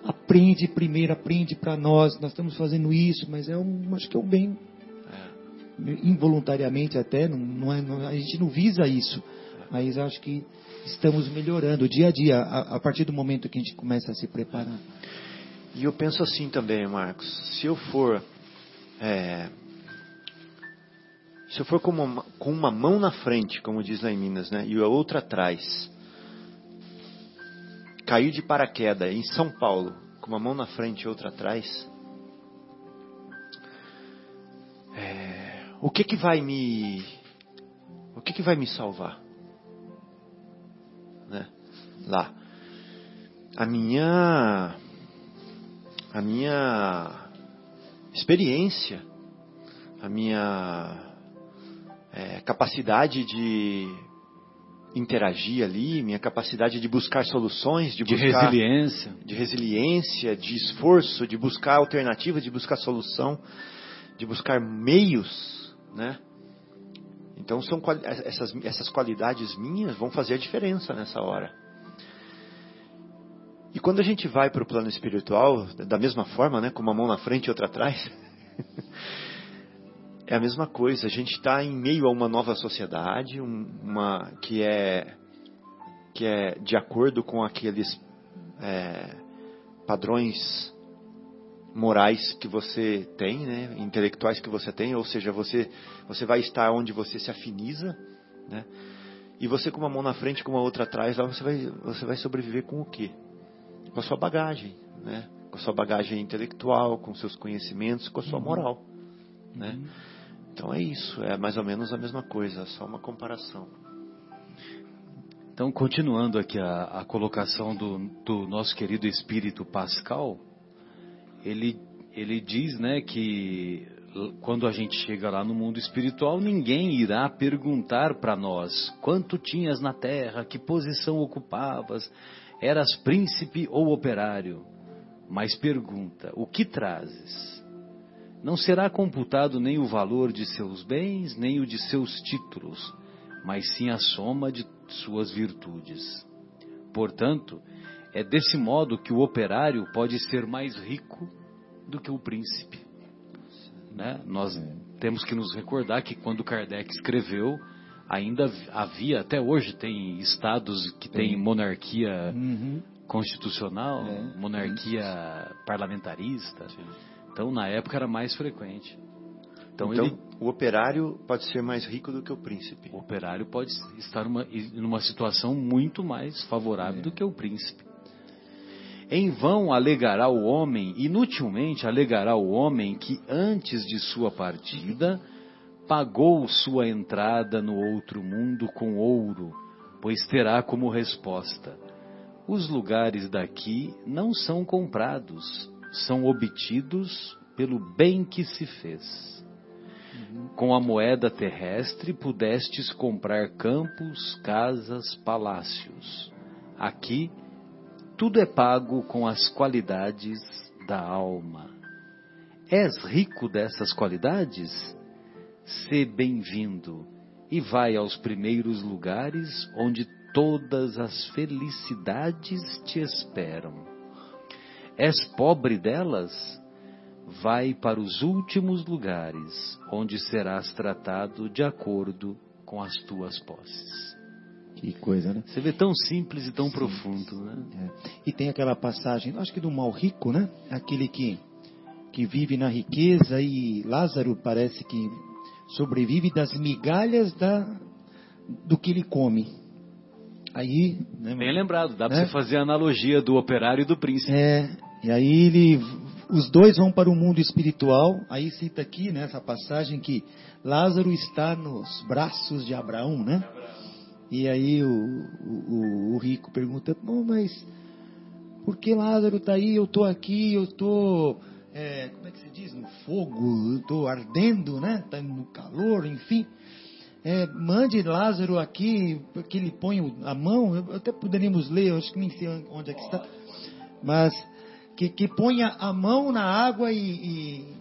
aprende primeiro, aprende para nós, nós estamos fazendo isso, mas é um, acho que é um bem. É. Involuntariamente até, não, não é, não, a gente não visa isso, mas acho que estamos melhorando dia a dia, a, a, partir do momento que a gente começa a se preparar. E eu penso assim também, Marcos, se eu for. É, se eu for com uma, com uma mão na frente, como diz lá em Minas, né, e a outra atrás, cair de paraquedas em São Paulo, com uma mão na frente e outra atrás, é, o que que vai me o que que vai me salvar? Lá. A minha a minha experiência, a minha é, capacidade de interagir ali, minha capacidade de buscar soluções, de, de buscar, resiliência, de resiliência, de esforço, de buscar alternativas, de buscar solução, de buscar meios, né? Então são essas essas qualidades minhas vão fazer a diferença nessa hora. E quando a gente vai para o plano espiritual, da mesma forma, né, com uma mão na frente e outra atrás, é a mesma coisa. A gente está em meio a uma nova sociedade, uma que é que é de acordo com aqueles é, padrões morais que você tem, né, intelectuais que você tem, ou seja, você você vai estar onde você se afiniza, né? E você com uma mão na frente, com uma outra atrás, lá você vai você vai sobreviver com o quê? Com a sua bagagem, né? Com a sua bagagem intelectual, com seus conhecimentos, com a sua uhum. moral, né? Uhum. Então é isso, é mais ou menos a mesma coisa, só uma comparação. Então, continuando aqui a, a colocação do, do, nosso querido espírito Pascal, ele, ele diz né, que quando a gente chega lá no mundo espiritual, ninguém irá perguntar para nós quanto tinhas na terra, que posição ocupavas, eras príncipe ou operário. Mas pergunta: o que trazes? Não será computado nem o valor de seus bens, nem o de seus títulos, mas sim a soma de suas virtudes. Portanto, é desse modo que o operário pode ser mais rico do que o príncipe. Né? Nós temos que nos recordar que quando Kardec escreveu, ainda havia, até hoje tem estados que têm monarquia uhum. constitucional, é. monarquia parlamentarista. Sim. Então, na época era mais frequente. Então, então ele, o operário pode ser mais rico do que o príncipe. O operário pode estar numa, numa situação muito mais favorável é. do que o príncipe. Em vão alegará o homem, inutilmente alegará o homem que antes de sua partida pagou sua entrada no outro mundo com ouro, pois terá como resposta: os lugares daqui não são comprados, são obtidos pelo bem que se fez. Com a moeda terrestre pudestes comprar campos, casas, palácios. Aqui, tudo é pago com as qualidades da alma. És rico dessas qualidades? Sê bem-vindo e vai aos primeiros lugares onde todas as felicidades te esperam. És pobre delas? vai para os últimos lugares, onde serás tratado de acordo com as tuas posses. Que coisa, né? Você vê tão simples e tão Sim. profundo, né? É. E tem aquela passagem, acho que do mal rico, né? Aquele que, que vive na riqueza e Lázaro parece que sobrevive das migalhas da, do que ele come. Aí, né, Bem lembrado, dá né? para você fazer a analogia do operário e do príncipe. É, e aí ele os dois vão para o mundo espiritual. Aí cita aqui nessa passagem que Lázaro está nos braços de Abraão, né? E aí o, o, o rico pergunta: Bom, mas por que Lázaro está aí? Eu estou aqui, eu estou. É, como é que se diz? No fogo, estou ardendo, né? Está no calor, enfim. É, mande Lázaro aqui, que ele põe a mão. Até poderíamos ler, acho que nem sei onde é que está. Mas que, que ponha a mão na água e, e,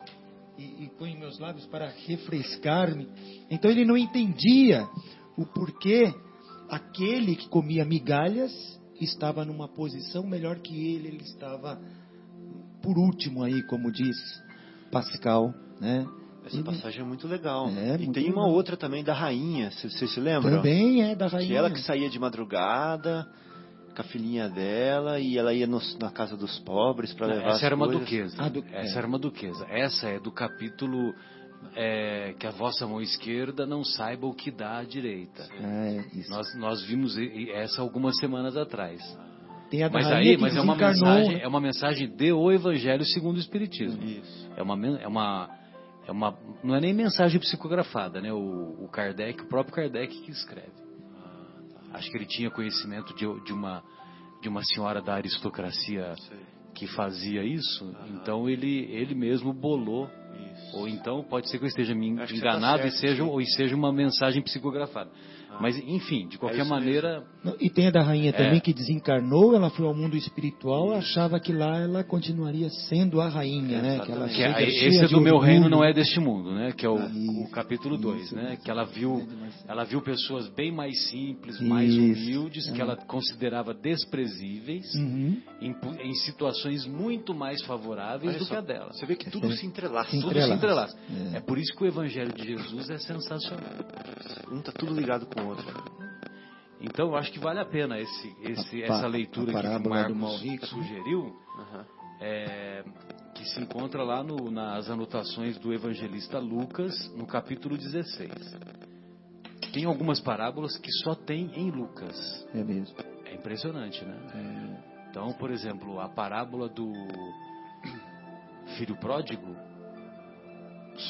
e, e põe meus lábios para refrescar-me. Então ele não entendia o porquê aquele que comia migalhas estava numa posição melhor que ele, ele estava por último aí, como diz Pascal, né? Essa passagem é muito legal. É, e tem uma legal. outra também da rainha, vocês se lembram? Também é da rainha. Que ela que saía de madrugada, com a filhinha dela e ela ia no, na casa dos pobres para levar Essa era uma duquesa. Ah, du... Essa é. era uma duquesa. Essa é do capítulo é, que a vossa mão esquerda não saiba o que dá à direita. É, nós, nós vimos essa algumas semanas atrás. Tem a mas aí, mas é uma mensagem, é uma mensagem de o Evangelho segundo o Espiritismo. Isso. É uma, é uma, é uma, não é nem mensagem psicografada, né? O, o Kardec, o próprio Kardec que escreve. Acho que ele tinha conhecimento de, de uma de uma senhora da aristocracia que fazia isso. Então ele ele mesmo bolou. Isso. Ou então pode ser que eu esteja me tá enganado tá certo, e seja ou seja uma mensagem psicografada. Mas, enfim, de qualquer é maneira. Mesmo. E tem a da rainha também é. que desencarnou, ela foi ao mundo espiritual, achava que lá ela continuaria sendo a rainha, né? Que ela que é, esse é do meu reino não é deste mundo, né? Que é o, o capítulo 2, né? Que ela viu, ela viu pessoas bem mais simples, mais isso. humildes, que é. ela considerava desprezíveis, uhum. em, em, situações muito mais favoráveis Olha do só, que a dela. Você vê que tudo se entrelaça. Se entrelaça. Tudo se entrelaça. É. é por isso que o Evangelho de Jesus é sensacional. Um está tudo ligado com o outro. Então eu acho que vale a pena esse, esse, A essa leitura a que o parábola do Marcos mal rico. sugeriu, Aham. é, que se encontra lá no- nas anotações do evangelista Lucas, no capítulo 16. Tem algumas parábolas que só tem em Lucas. É mesmo. É impressionante, né? É, Então, por exemplo, a parábola do filho pródigo,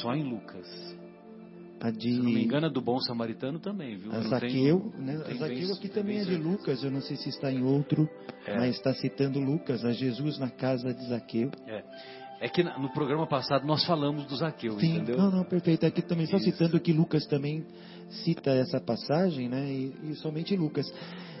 só em Lucas. De Se não me engano, é do bom samaritano também, viu? a Zaqueu, tenho- né? tenho Zaqueu bem- aqui também é de. Lucas, eu não sei se está em outro, É. mas está citando Lucas, a Jesus na casa de Zaqueu. É. É que no programa passado nós falamos do Zaqueu, Sim, entendeu? não, não, perfeito. Aqui também, só Isso. citando que Lucas também cita essa passagem, né? E, e somente Lucas.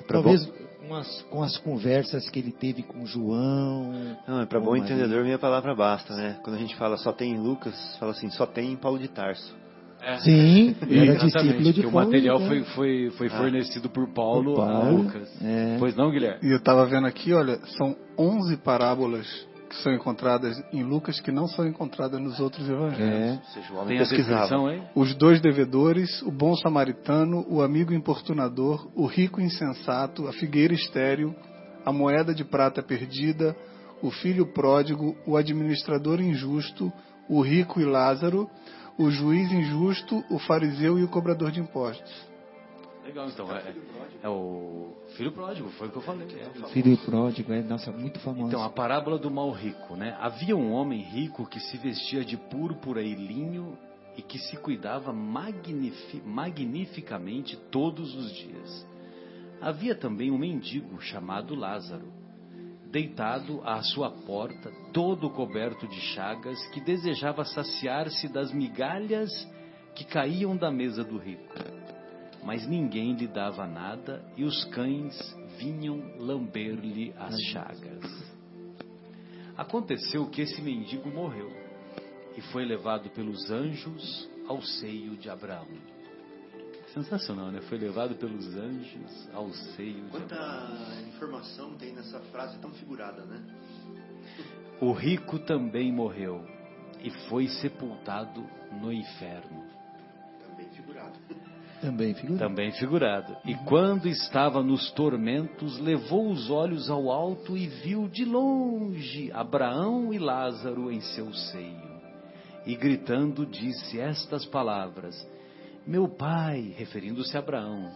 Pra Talvez com as, com as conversas que ele teve com João. Não, é para bom Maria. entendedor minha palavra basta, né? Quando a gente fala só tem em Lucas, fala assim, só tem em Paulo de Tarso. É. Sim, era Exatamente, discípulo de que o Paulo. material né? foi, foi, foi fornecido por Paulo, Por a Paulo, Lucas. é. Pois não, Guilherme? E eu estava vendo aqui, olha, são 11 parábolas que são encontradas em Lucas que não são encontradas nos outros evangelhos. É. Seja, o homem Tem a pesquisava. aí? Os dois devedores, o bom samaritano, o amigo importunador, o rico insensato, a figueira estéril, a moeda de prata perdida, o filho pródigo, o administrador injusto, o rico e Lázaro, o juiz injusto, o fariseu e o cobrador de impostos. Legal, então. É, é o filho pródigo, foi o que eu falei. é. Filho pródigo, é, nossa, muito famoso. Então, a parábola do mal rico, né? Havia um homem rico que se vestia de púrpura e linho e que se cuidava magnifi- magnificamente todos os dias. Havia também um mendigo chamado Lázaro, deitado à sua porta, todo coberto de chagas, que desejava saciar-se das migalhas que caíam da mesa do rico. Mas ninguém lhe dava nada e os cães vinham lamber-lhe as chagas. Aconteceu que esse mendigo morreu e foi levado pelos anjos ao seio de Abraão. Sensacional, né? Foi levado pelos anjos ao seio. Quanta informação tem nessa frase tão figurada, né? O rico também morreu e foi sepultado no inferno. Também figurado. Também, figura. Também figurado. E quando estava nos tormentos, levou os olhos ao alto e viu de longe Abraão e Lázaro em seu seio. E gritando, disse estas palavras: Meu pai, referindo-se a Abraão,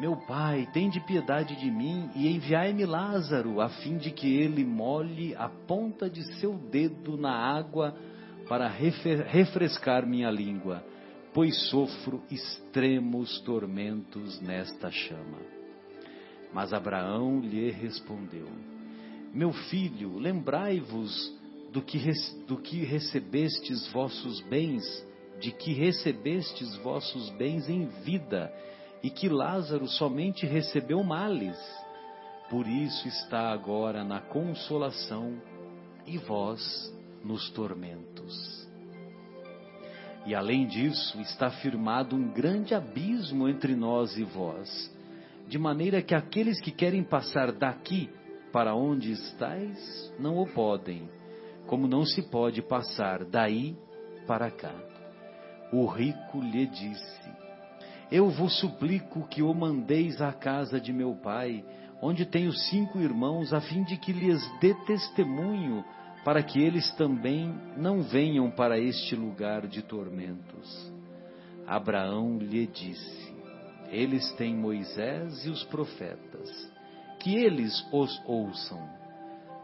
meu pai, tende piedade de mim e enviai-me Lázaro, a fim de que ele molhe a ponta de seu dedo na água para refrescar minha língua, pois sofro extremos tormentos nesta chama. Mas Abraão lhe respondeu: Meu filho, lembrai-vos do que, do que recebestes vossos bens, de que recebestes vossos bens em vida, e que Lázaro somente recebeu males. Por isso está agora na consolação e vós nos tormentos. E além disso, está firmado um grande abismo entre nós e vós, de maneira que aqueles que querem passar daqui para onde estais não o podem, como não se pode passar daí para cá. O rico lhe disse: Eu vos suplico que o mandeis à casa de meu pai, onde tenho cinco irmãos, a fim de que lhes dê testemunho, para que eles também não venham para este lugar de tormentos. Abraão lhe disse: Eles têm Moisés e os profetas, que eles os ouçam.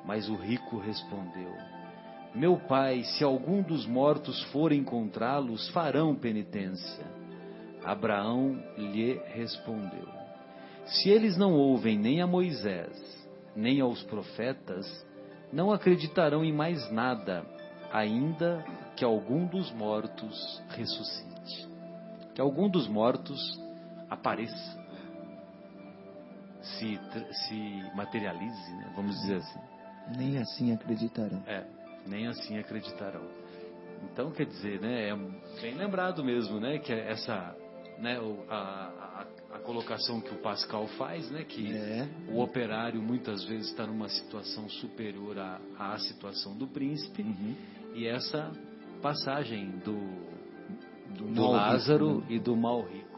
Mas o rico respondeu: Meu pai, se algum dos mortos for encontrá-los, farão penitência. Abraão lhe respondeu: Se eles não ouvem nem a Moisés, nem aos profetas, não acreditarão em mais nada, ainda que algum dos mortos ressuscite. Que algum dos mortos apareça, se, se materialize, né? vamos dizer assim. Nem assim acreditarão. É, nem assim acreditarão. Então, quer dizer, né, é bem lembrado mesmo, né, que é essa, né, a, a, a colocação que o Pascal faz, né, que É. o operário muitas vezes está numa situação superior à, à situação do príncipe, Uhum. e essa passagem do, do, mal Lázaro rico, né? e do mal rico.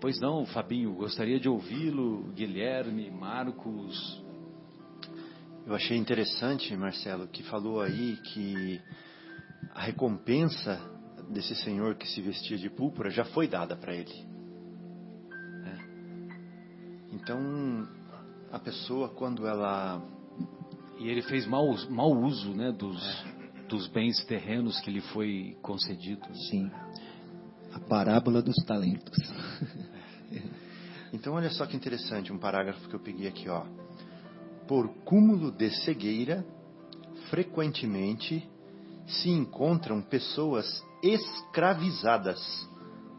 Pois Pois não, Fabinho, gostaria de ouvi-lo, Guilherme, Marcos. Eu achei interessante, Marcelo, que falou aí que a recompensa desse senhor que se vestia de púrpura já foi dada para ele. É. Então, a pessoa, quando ela. E ele fez mau, mau uso né, dos, é. dos bens terrenos que lhe foi concedido. Sim. A parábola dos talentos. Então, olha só que interessante um parágrafo que eu peguei aqui, ó. Por cúmulo de cegueira, frequentemente se encontram pessoas escravizadas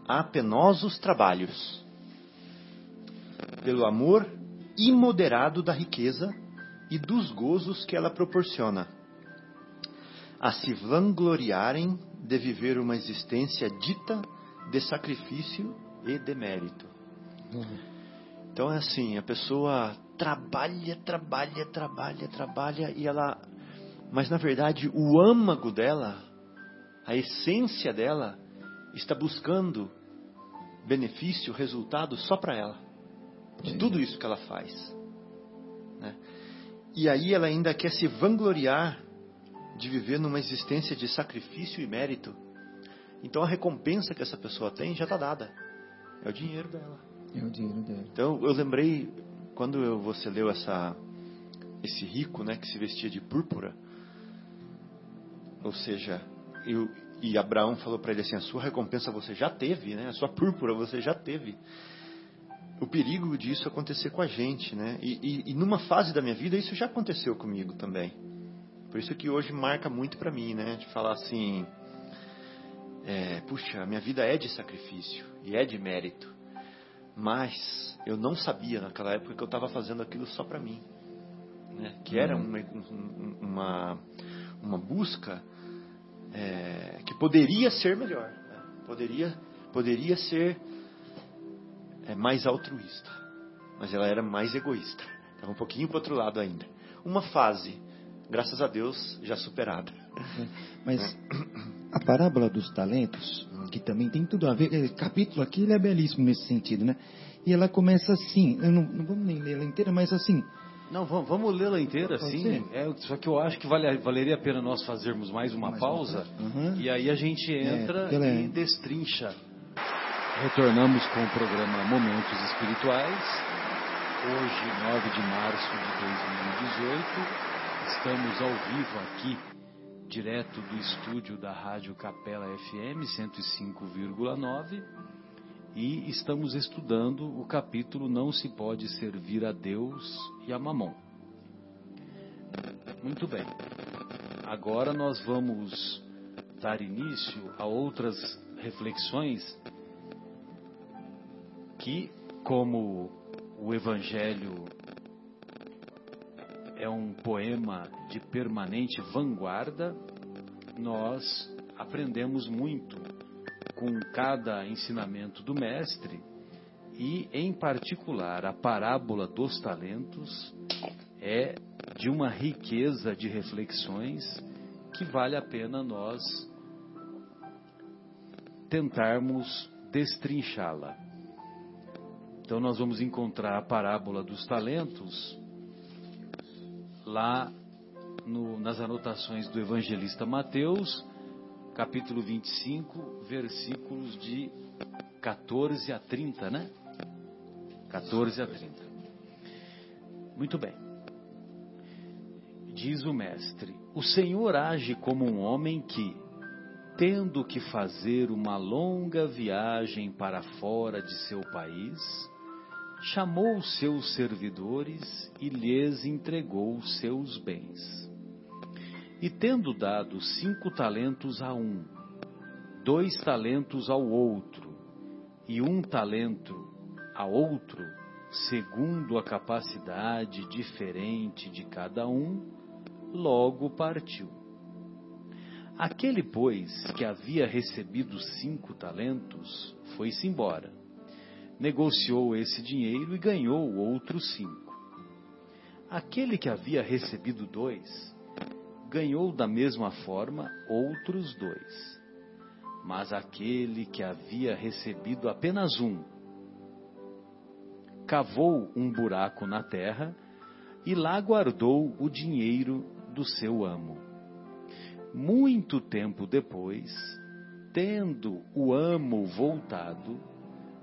a penosos trabalhos, pelo amor imoderado da riqueza e dos gozos que ela proporciona, a se vangloriarem de viver uma existência dita de sacrifício e de mérito. Uhum. Então é assim, a pessoa trabalha, trabalha, trabalha, trabalha e ela, mas na verdade o âmago dela, a essência dela está buscando benefício, resultado só para ela, de Sim. tudo isso que ela faz. Né? E aí ela ainda quer se vangloriar de viver numa existência de sacrifício e mérito. Então a recompensa que essa pessoa tem já está dada. É o dinheiro dela. É o dinheiro. Então eu lembrei quando eu, você leu essa esse rico, né, que se vestia de púrpura. Ou seja, eu, e Abraão falou para ele assim: a sua recompensa você já teve, né? A sua púrpura você já teve. O perigo disso acontecer com a gente, né? E, e, e numa fase da minha vida isso já aconteceu comigo também. Por isso que hoje marca muito para mim, né? De falar assim, é, puxa, minha vida é de sacrifício e é de mérito. Mas eu não sabia naquela época que eu estava fazendo aquilo só para mim. Né? Que era uhum. uma, uma, uma busca é, que poderia ser melhor. Né? Poderia, poderia ser é, mais altruísta. Mas ela era mais egoísta. Estava um pouquinho para outro lado ainda. Uma fase, graças a Deus, já superada. Mas a parábola dos talentos, que também tem tudo a ver, esse capítulo aqui ele é belíssimo nesse sentido, né? E ela começa assim, não, não vamos nem ler ela inteira, mas assim. Não, vamos, vamos lê-la inteira, sim. É, só que eu acho que vale, valeria a pena nós fazermos mais uma mais pausa uma uhum. e aí a gente é, entra é, e destrincha. Retornamos com o programa Momentos Espirituais. Hoje, 9 de março de 2018, estamos ao vivo aqui direto do estúdio da Rádio Capela FM 105,9 e estamos estudando o capítulo Não se pode servir a Deus e a Mamon. Muito bem. Agora nós vamos dar início a outras reflexões que, como o Evangelho é um poema de permanente vanguarda, nós aprendemos muito com cada ensinamento do Mestre e, em particular, a parábola dos talentos é de uma riqueza de reflexões que vale a pena nós tentarmos destrinchá-la. Então, nós vamos encontrar a parábola dos talentos lá no, nas anotações do evangelista Mateus, capítulo 25, versículos de 14 a 30, né? 14 a 30. Muito bem. Diz o mestre: O Senhor age como um homem que, tendo que fazer uma longa viagem para fora de seu país, chamou seus servidores e lhes entregou seus bens. E tendo dado cinco talentos a um, dois talentos ao outro, e um talento a outro, segundo a capacidade diferente de cada um, logo partiu. Aquele, pois, que havia recebido cinco talentos, foi-se embora negociou esse dinheiro e ganhou outros cinco. Aquele que havia recebido dois, ganhou da mesma forma outros dois. Mas aquele que havia recebido apenas um, cavou um buraco na terra e lá guardou o dinheiro do seu amo. Muito tempo depois, tendo o amo voltado,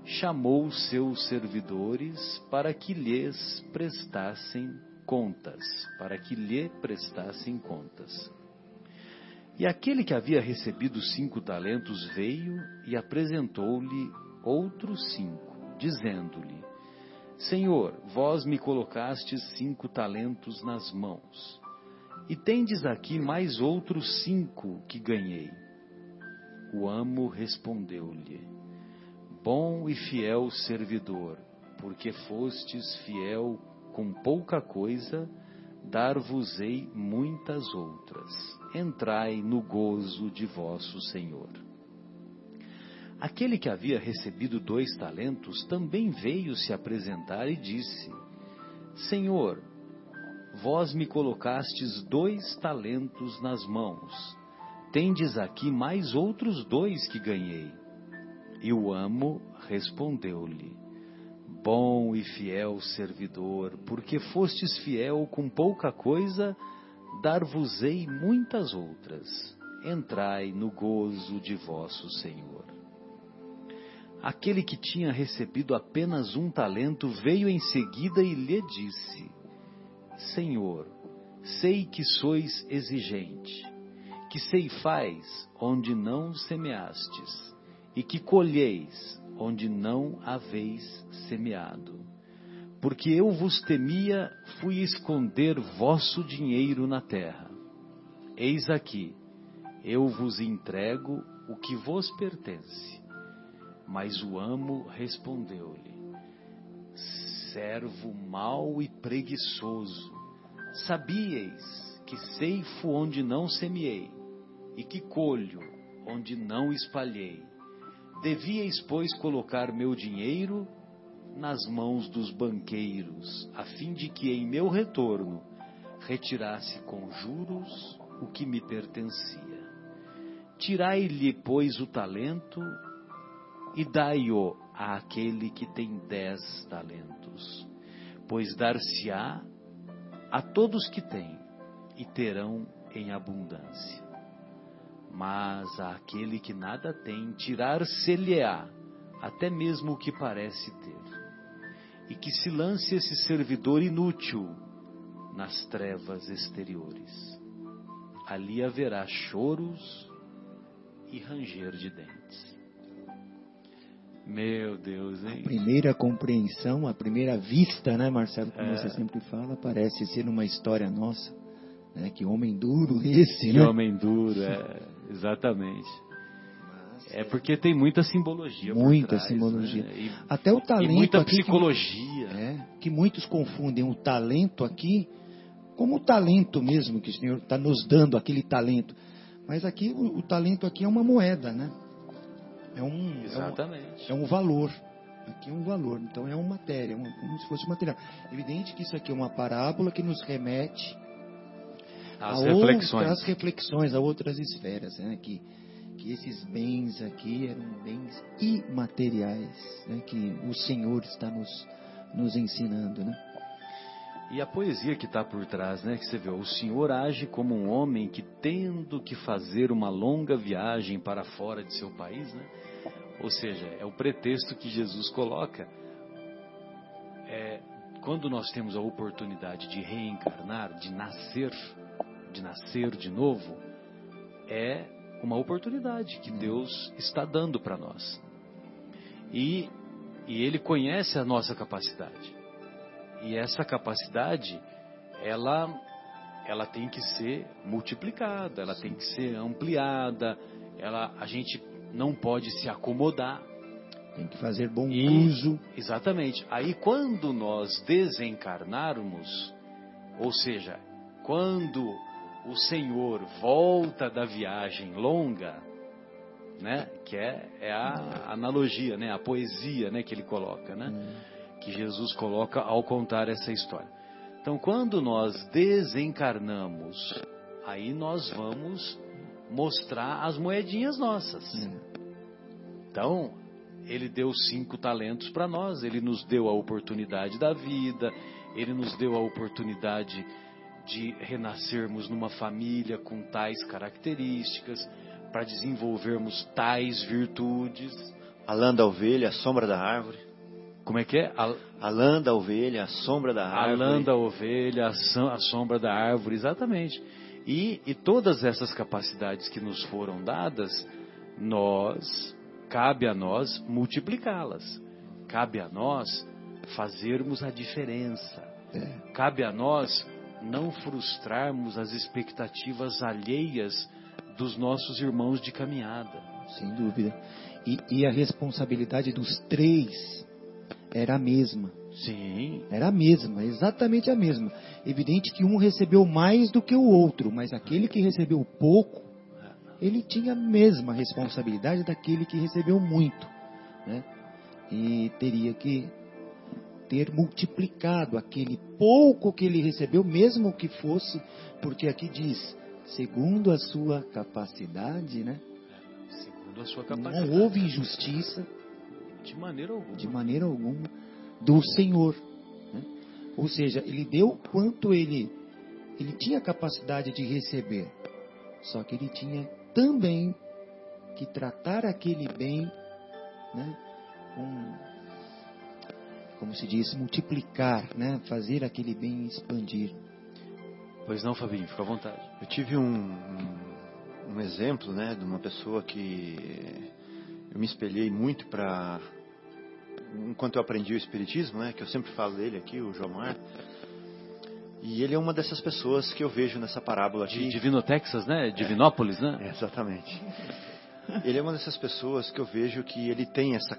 chamou seus servidores para que lhes prestassem contas, para que lhe prestassem contas. E aquele que havia recebido cinco talentos veio e apresentou-lhe outros cinco, dizendo-lhe: Senhor, vós me colocastes cinco talentos nas mãos, e tendes aqui mais outros cinco que ganhei. O amo respondeu-lhe: Bom e fiel servidor, porque fostes fiel com pouca coisa, dar-vos-ei muitas outras. Entrai no gozo de vosso Senhor. Aquele que havia recebido dois talentos também veio se apresentar e disse: Senhor, vós me colocastes dois talentos nas mãos. Tendes aqui mais outros dois que ganhei. E o amo respondeu-lhe: Bom e fiel servidor, porque fostes fiel com pouca coisa, dar-vos-ei muitas outras. Entrai no gozo de vosso Senhor. Aquele que tinha recebido apenas um talento veio em seguida e lhe disse: Senhor, sei que sois exigente, que ceifais onde não semeastes, e que colheis onde não haveis semeado. Porque eu vos temia, fui esconder vosso dinheiro na terra. Eis aqui, eu vos entrego o que vos pertence. Mas o amo respondeu-lhe: Servo mau e preguiçoso, sabíeis que ceifo onde não semeei, e que colho onde não espalhei. Devíeis, pois, colocar meu dinheiro nas mãos dos banqueiros, a fim de que em meu retorno retirasse com juros o que me pertencia. Tirai-lhe, pois, o talento e dai-o àquele que tem dez talentos, pois dar-se-á a todos que têm e terão em abundância. Mas àquele que nada tem, tirar-se-lhe-á até mesmo o que parece ter, e que se lance esse servidor inútil nas trevas exteriores. Ali haverá choros e ranger de dentes. Meu Deus, hein? A primeira compreensão, a primeira vista, né, Marcelo, como É. você sempre fala, parece ser uma história nossa. Né? Que homem duro esse, Que né? homem duro, é, exatamente. É porque tem muita simbologia. Muita trás, simbologia. né? E, Até o e talento muita aqui que- psicologia. É, que muitos confundem o talento aqui como o talento mesmo que o Senhor está nos dando, aquele talento. Mas aqui, o, o talento aqui é uma moeda, né? É um, é um, Exatamente. é um valor. Aqui é um valor. Então é uma matéria, é uma- como se fosse material. Evidente que isso aqui é uma parábola que nos remete As reflexões. outras reflexões, a outras esferas, né? Que, que esses bens aqui eram bens imateriais, né? Que o Senhor está nos, nos ensinando, né? E a poesia que está por trás, né? Que você vê, o Senhor age como um homem que, tendo que fazer uma longa viagem para fora de seu país, né? Ou seja, é o pretexto que Jesus coloca. É, quando nós temos a oportunidade de reencarnar, de nascer, de nascer de novo, é uma oportunidade que Deus está dando para nós. E, e Ele conhece a nossa capacidade. E essa capacidade, ela, ela tem que ser multiplicada, ela tem que ser ampliada, ela, a gente não pode se acomodar. Tem que fazer bom E- uso. Exatamente. Aí quando nós desencarnarmos, ou seja, quando o Senhor volta da viagem longa, né, que é, é a analogia, né, a poesia, né, que ele coloca, né, que Jesus coloca ao contar essa história. Então, quando nós desencarnamos, aí nós vamos mostrar as moedinhas nossas. Então, ele deu cinco talentos para nós, ele nos deu a oportunidade da vida, ele nos deu a oportunidade de renascermos numa família com tais características, para desenvolvermos tais virtudes. A lã da ovelha, a sombra da árvore. Como é que é? A, A lã da ovelha, a sombra da a árvore. lã da ovelha, a, a sombra da árvore, exatamente. E, e todas essas capacidades que nos foram dadas, nós, cabe a nós multiplicá-las. Cabe a nós fazermos a diferença. Cabe a nós não frustrarmos as expectativas alheias dos nossos irmãos de caminhada. Sem dúvida. E, e a responsabilidade dos três era a mesma. Sim, Era a mesma, exatamente a mesma. Evidente que um recebeu mais do que o outro, mas aquele que recebeu pouco, ele tinha a mesma responsabilidade daquele que recebeu muito. Né? E teria que ter multiplicado aquele pouco que ele recebeu, mesmo que fosse, porque aqui diz, segundo a sua capacidade, né? segundo a sua capacidade. Não houve injustiça De maneira alguma. de maneira alguma do Senhor. né? Ou seja, ele deu quanto ele ele tinha capacidade de receber, só que ele tinha também que tratar aquele bem, né, com, como se diz, multiplicar, né, fazer aquele bem expandir. Pois não, Fabinho, fica à vontade. Eu tive um, um, um exemplo, né, de uma pessoa que eu me espelhei muito para enquanto eu aprendi o espiritismo, né, que eu sempre falo dele aqui, o Jomar. E ele é uma dessas pessoas que eu vejo nessa parábola aqui. De Divino Texas, né? Divinópolis, né? É, Exatamente. Ele é uma dessas pessoas que eu vejo que ele tem essa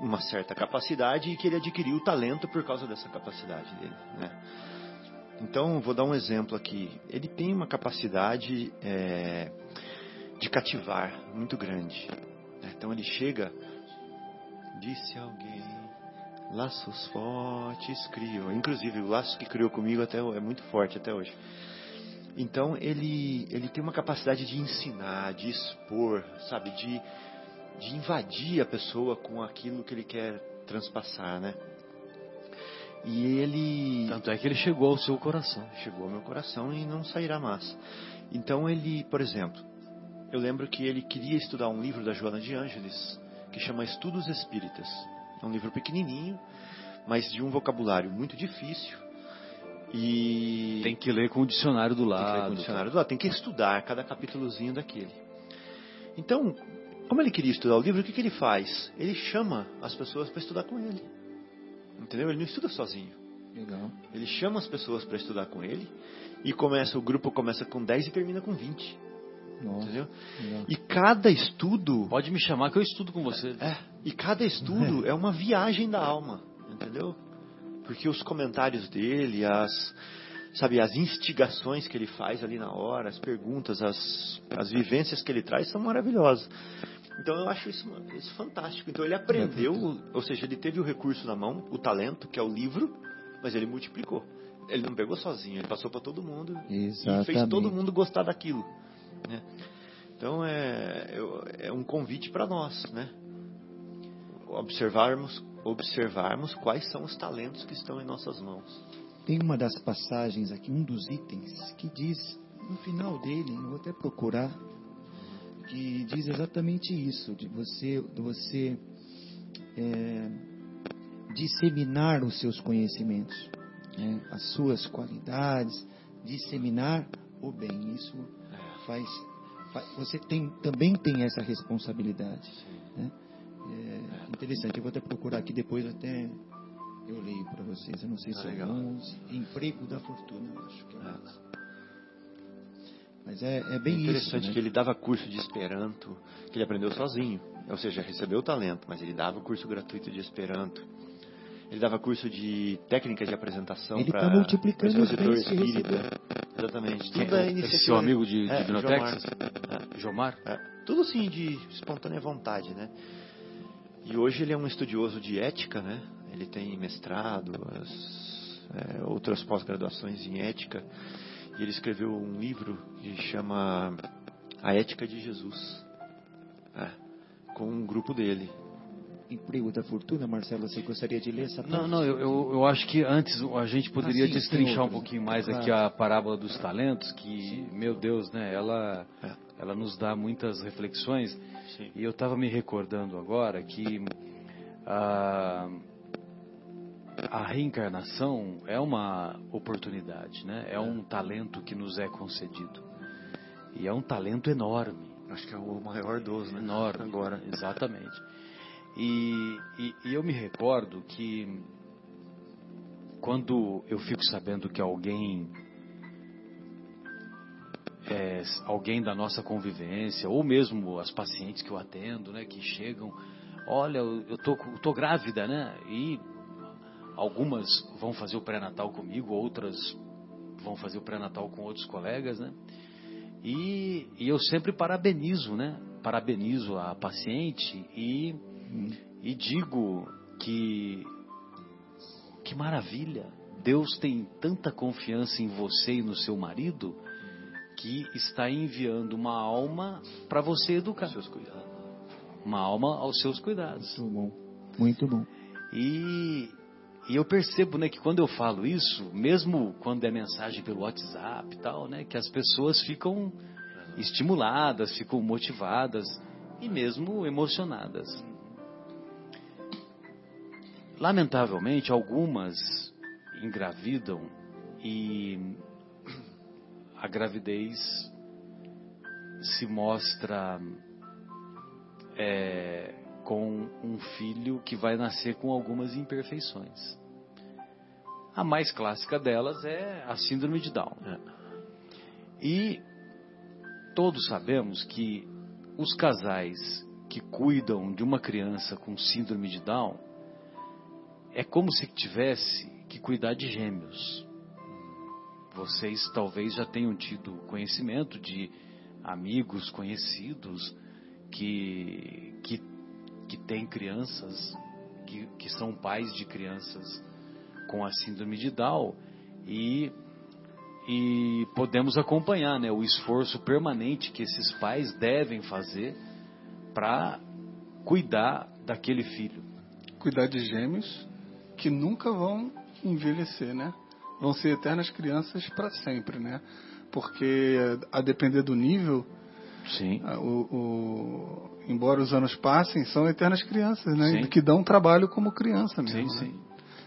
uma certa capacidade e que ele adquiriu o talento por causa dessa capacidade dele, né? Então, vou dar um exemplo aqui. Ele tem uma capacidade é, de cativar muito grande. né? Então, ele chega, disse alguém, laços fortes criou. Inclusive, o laço que criou comigo até é muito forte até hoje. Então ele, ele tem uma capacidade de ensinar, de expor, sabe, de, de invadir a pessoa com aquilo que ele quer transpassar, né? E ele Tanto é que ele chegou ao seu coração. chegou ao meu coração e não sairá mais. Então ele, por exemplo, eu lembro que ele queria estudar um livro da Joana de Ângeles que chama Estudos Espíritas. É um livro pequenininho, mas de um vocabulário muito difícil. E Tem que ler com o dicionário do tem que ler lado. com o dicionário do lado, tem que estudar cada capítulozinho daquele. Então, como ele queria estudar o livro, o que, que ele faz? Ele chama as pessoas para estudar com ele. Entendeu? Ele não estuda sozinho. Legal. Ele chama as pessoas para estudar com ele e começa o grupo começa com 10 e termina com 20, Nossa, entendeu? legal. E cada estudo Pode me chamar que eu estudo com você. é, e cada estudo é uma viagem da alma, entendeu? Porque os comentários dele, as sabe, as instigações que ele faz ali na hora, as perguntas, as, as vivências que ele traz são maravilhosas. Então eu acho isso, isso fantástico. Então ele aprendeu, ou seja, ele teve o recurso na mão, o talento, que é o livro, mas ele multiplicou. Ele não pegou sozinho, ele passou para todo mundo e fez Exatamente. todo mundo gostar daquilo. né? Então é, é um convite para nós, né? Observarmos, observarmos quais são os talentos que estão em nossas mãos. Tem uma das passagens aqui, um dos itens, que diz, no final dele, eu vou até procurar, que diz exatamente isso, de você, de você é, disseminar os seus conhecimentos, né, as suas qualidades, disseminar o bem. Isso faz, fa- você tem, também tem essa responsabilidade. Né? É interessante, eu vou até procurar aqui depois até eu leio para vocês. Eu não sei Ah, se é legal. 11. Emprego da fortuna, eu acho que é Ah. 11. Mas é, é bem Interessante isso. né? que ele dava curso de Esperanto, que ele aprendeu sozinho. Ou seja, recebeu o talento, mas ele dava curso gratuito de Esperanto. Ele dava curso de técnicas de apresentação Ele para tá multiplicando os que espírita. Exatamente. Tudo é esse iniciativa. seu amigo de, É, de. Texas? Jomar? É, tudo assim de espontânea vontade, né? E hoje ele é um estudioso de ética, né? Ele tem mestrado, as, é, outras pós-graduações em ética. E ele escreveu um livro que chama A Ética de Jesus, é, com um grupo dele. emprego da fortuna, Marcelo, você gostaria de ler essa parte? Não, não, eu, eu, eu acho que antes a gente poderia Ah, sim, destrinchar um pouquinho mais Claro. aqui a parábola dos talentos, que, meu Deus, né, ela, É. ela nos dá muitas reflexões. Sim. E eu estava me recordando agora que a, a reencarnação é uma oportunidade, né? É um talento que nos é concedido. E é um talento enorme. Acho que é o maior dos, né? Enorme. Agora. Exatamente. E, e- e eu me recordo que quando eu fico sabendo que alguém é, alguém da nossa convivência ou mesmo as pacientes que eu atendo, né, que chegam, olha, eu tô, eu tô grávida, né? E algumas vão fazer o pré-natal comigo, outras vão fazer o pré-natal com outros colegas, né? E, e eu sempre parabenizo, né? Parabenizo a paciente e, e digo que que maravilha! Deus tem tanta confiança em você e no seu marido que está enviando uma alma para você educar. Uma alma aos seus cuidados. Muito bom. Muito bom. E, e eu percebo, né, que quando eu falo isso, mesmo quando é mensagem pelo WhatsApp e tal, né, que as pessoas ficam estimuladas, ficam motivadas e mesmo emocionadas. Lamentavelmente, algumas engravidam e a gravidez se mostra é, com um filho que vai nascer com algumas imperfeições. A mais clássica delas é a síndrome de Down. E todos sabemos que os casais que cuidam de uma criança com síndrome de Down é como se tivesse que cuidar de gêmeos. Vocês talvez já tenham tido conhecimento de amigos conhecidos que, que, que têm crianças, que, que são pais de crianças com a síndrome de Down e, e podemos acompanhar né, o esforço permanente que esses pais devem fazer para cuidar daquele filho. Cuidar de gêmeos que nunca vão envelhecer, né? Vão ser eternas crianças para sempre, né? Porque a depender do nível, Sim. o, o- embora os anos passem, são eternas crianças, né? Sim. Que dão trabalho como criança mesmo. Sim, né? sim.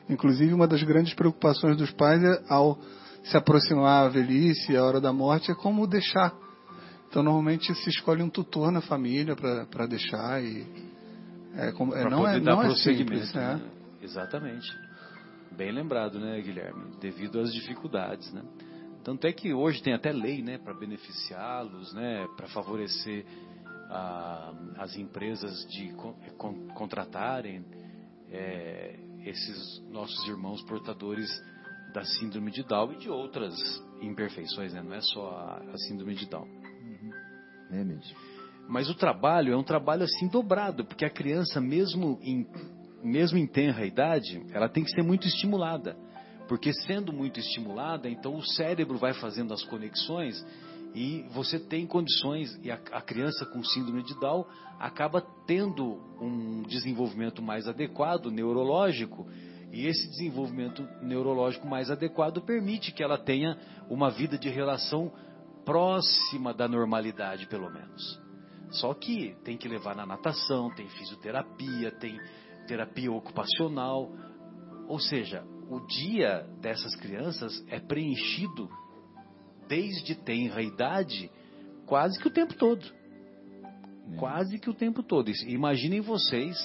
Inclusive, uma das grandes preocupações dos pais é, ao se aproximar a velhice, a hora da morte, é como deixar. Então, normalmente se escolhe um tutor na família para deixar e é, como- é, não poder é dar não é simples, né? né? Exatamente. Bem lembrado, né, Guilherme? Devido às dificuldades, né? Tanto é que hoje tem até lei, né, para beneficiá-los, né, para favorecer ah, as empresas de con- con- contratarem eh, esses nossos irmãos portadores da síndrome de Down e de outras imperfeições, né? Não é só a, a síndrome de Down. É mesmo. Mas o trabalho é um trabalho assim dobrado, porque a criança, mesmo em, mesmo em tenra idade, ela tem que ser muito estimulada. Porque sendo muito estimulada, então o cérebro vai fazendo as conexões e você tem condições, e a, a criança com síndrome de Down acaba tendo um desenvolvimento mais adequado, neurológico, e esse desenvolvimento neurológico mais adequado permite que ela tenha uma vida de relação próxima da normalidade, pelo menos. Só que tem que levar na natação, tem fisioterapia, tem terapia ocupacional. Ou seja, o dia dessas crianças é preenchido desde tenra idade quase que o tempo todo. Quase que o tempo todo. Imaginem vocês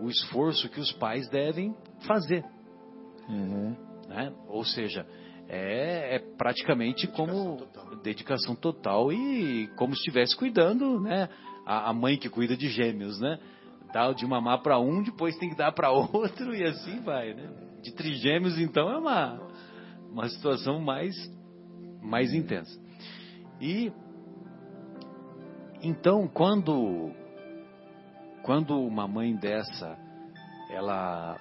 o esforço que os pais devem fazer. Uhum. né? Ou seja, é, é praticamente como dedicação total e como se estivesse cuidando, né? A, a mãe que cuida de gêmeos, né? Dá de mamar para um, depois tem que dar para outro e assim vai, né? De trigêmeos, então, é uma, uma situação mais, mais intensa. E então, quando quando uma mãe dessa, ela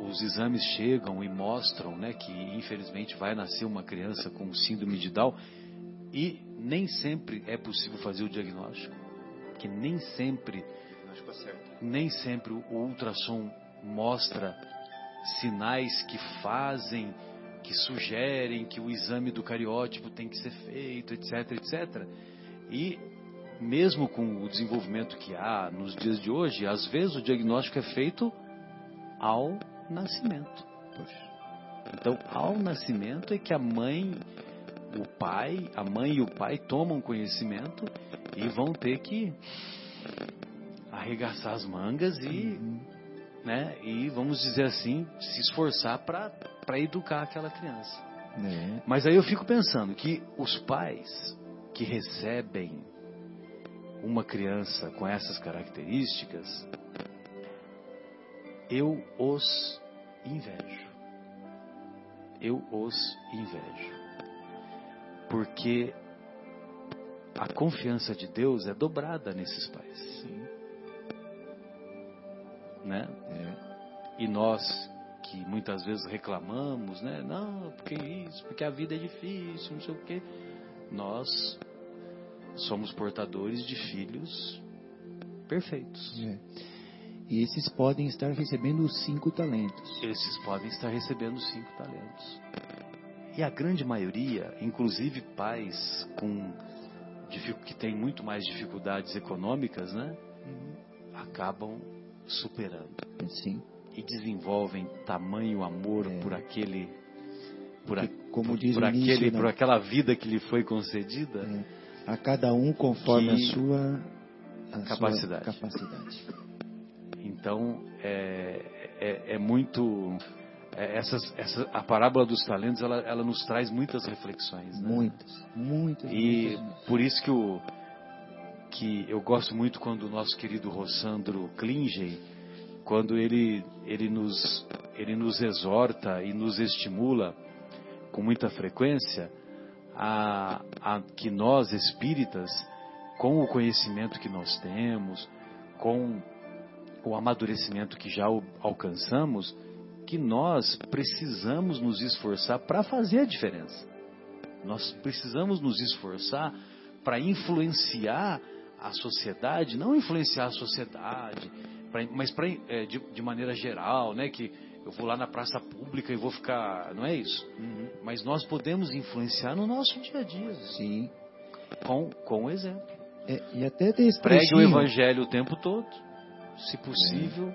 os exames chegam e mostram, né, que infelizmente vai nascer uma criança com síndrome de Down e nem sempre é possível fazer o diagnóstico, que nem sempre acerta. nem sempre o ultrassom mostra sinais que fazem, que sugerem que o exame do cariótipo tem que ser feito, etc, etc. E mesmo com o desenvolvimento que há nos dias de hoje, às vezes o diagnóstico é feito ao nascimento. Então, ao nascimento é que a mãe, o pai, a mãe e o pai tomam conhecimento e vão ter que arregaçar as mangas e, né, e vamos dizer assim, se esforçar para educar aquela criança. É. Mas aí eu fico pensando que os pais que recebem uma criança com essas características, eu os invejo. Eu os invejo. Porque a confiança de Deus é dobrada nesses pais. Né? E nós que muitas vezes reclamamos, né? Não, porque isso, porque a vida é difícil, não sei o quê. Nós somos portadores de filhos perfeitos. É. E esses podem estar recebendo os cinco talentos. Esses podem estar recebendo cinco talentos. E a grande maioria, inclusive pais com que têm muito mais dificuldades econômicas, né? Acabam superando Sim. E desenvolvem tamanho amor É. por aquele por, a- como diz por o início, aquele né? por aquela vida que lhe foi concedida. É. A cada um conforme a sua a sua Capacidade. capacidade. Então é, é, é muito é, essa, a parábola dos talentos ela, ela nos traz muitas reflexões, né? Muitas, muitas. E muitas. por isso que, o, que eu gosto muito quando o nosso querido Rossandro Klinge, quando ele, ele, nos, ele nos exorta e nos estimula com muita frequência a, a que nós espíritas, com o conhecimento que nós temos, com o amadurecimento que já alcançamos, que nós precisamos nos esforçar para fazer a diferença. Nós precisamos nos esforçar para influenciar a sociedade, não influenciar a sociedade, pra- mas pra, é, de, de maneira geral, né? Que eu vou lá na praça pública e vou ficar, não é isso? Mas nós podemos influenciar no nosso dia a dia, Sim. com, com o exemplo. É, e até desse Pregue o evangelho o tempo todo, se possível,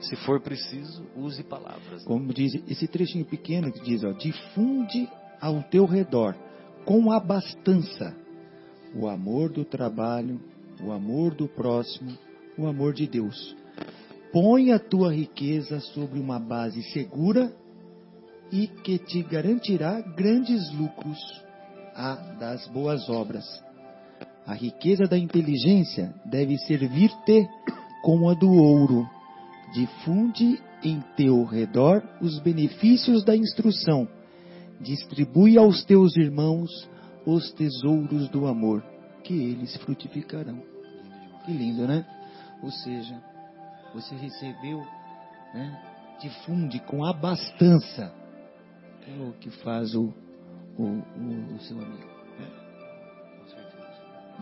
se for preciso, use palavras. como diz esse trechinho pequeno que diz, ó, difunde ao teu redor com abastança o amor do trabalho, o amor do próximo, o amor de Deus. Põe a tua riqueza sobre uma base segura e que te garantirá grandes lucros a das boas obras. A riqueza da inteligência deve servir-te como a do ouro. Difunde em teu redor os benefícios da instrução. Distribui aos teus irmãos os tesouros do amor, que eles frutificarão. Que lindo, né? Ou seja, você recebeu, né? Difunde com abastança. É o que faz o, o, o, o seu amigo. Né?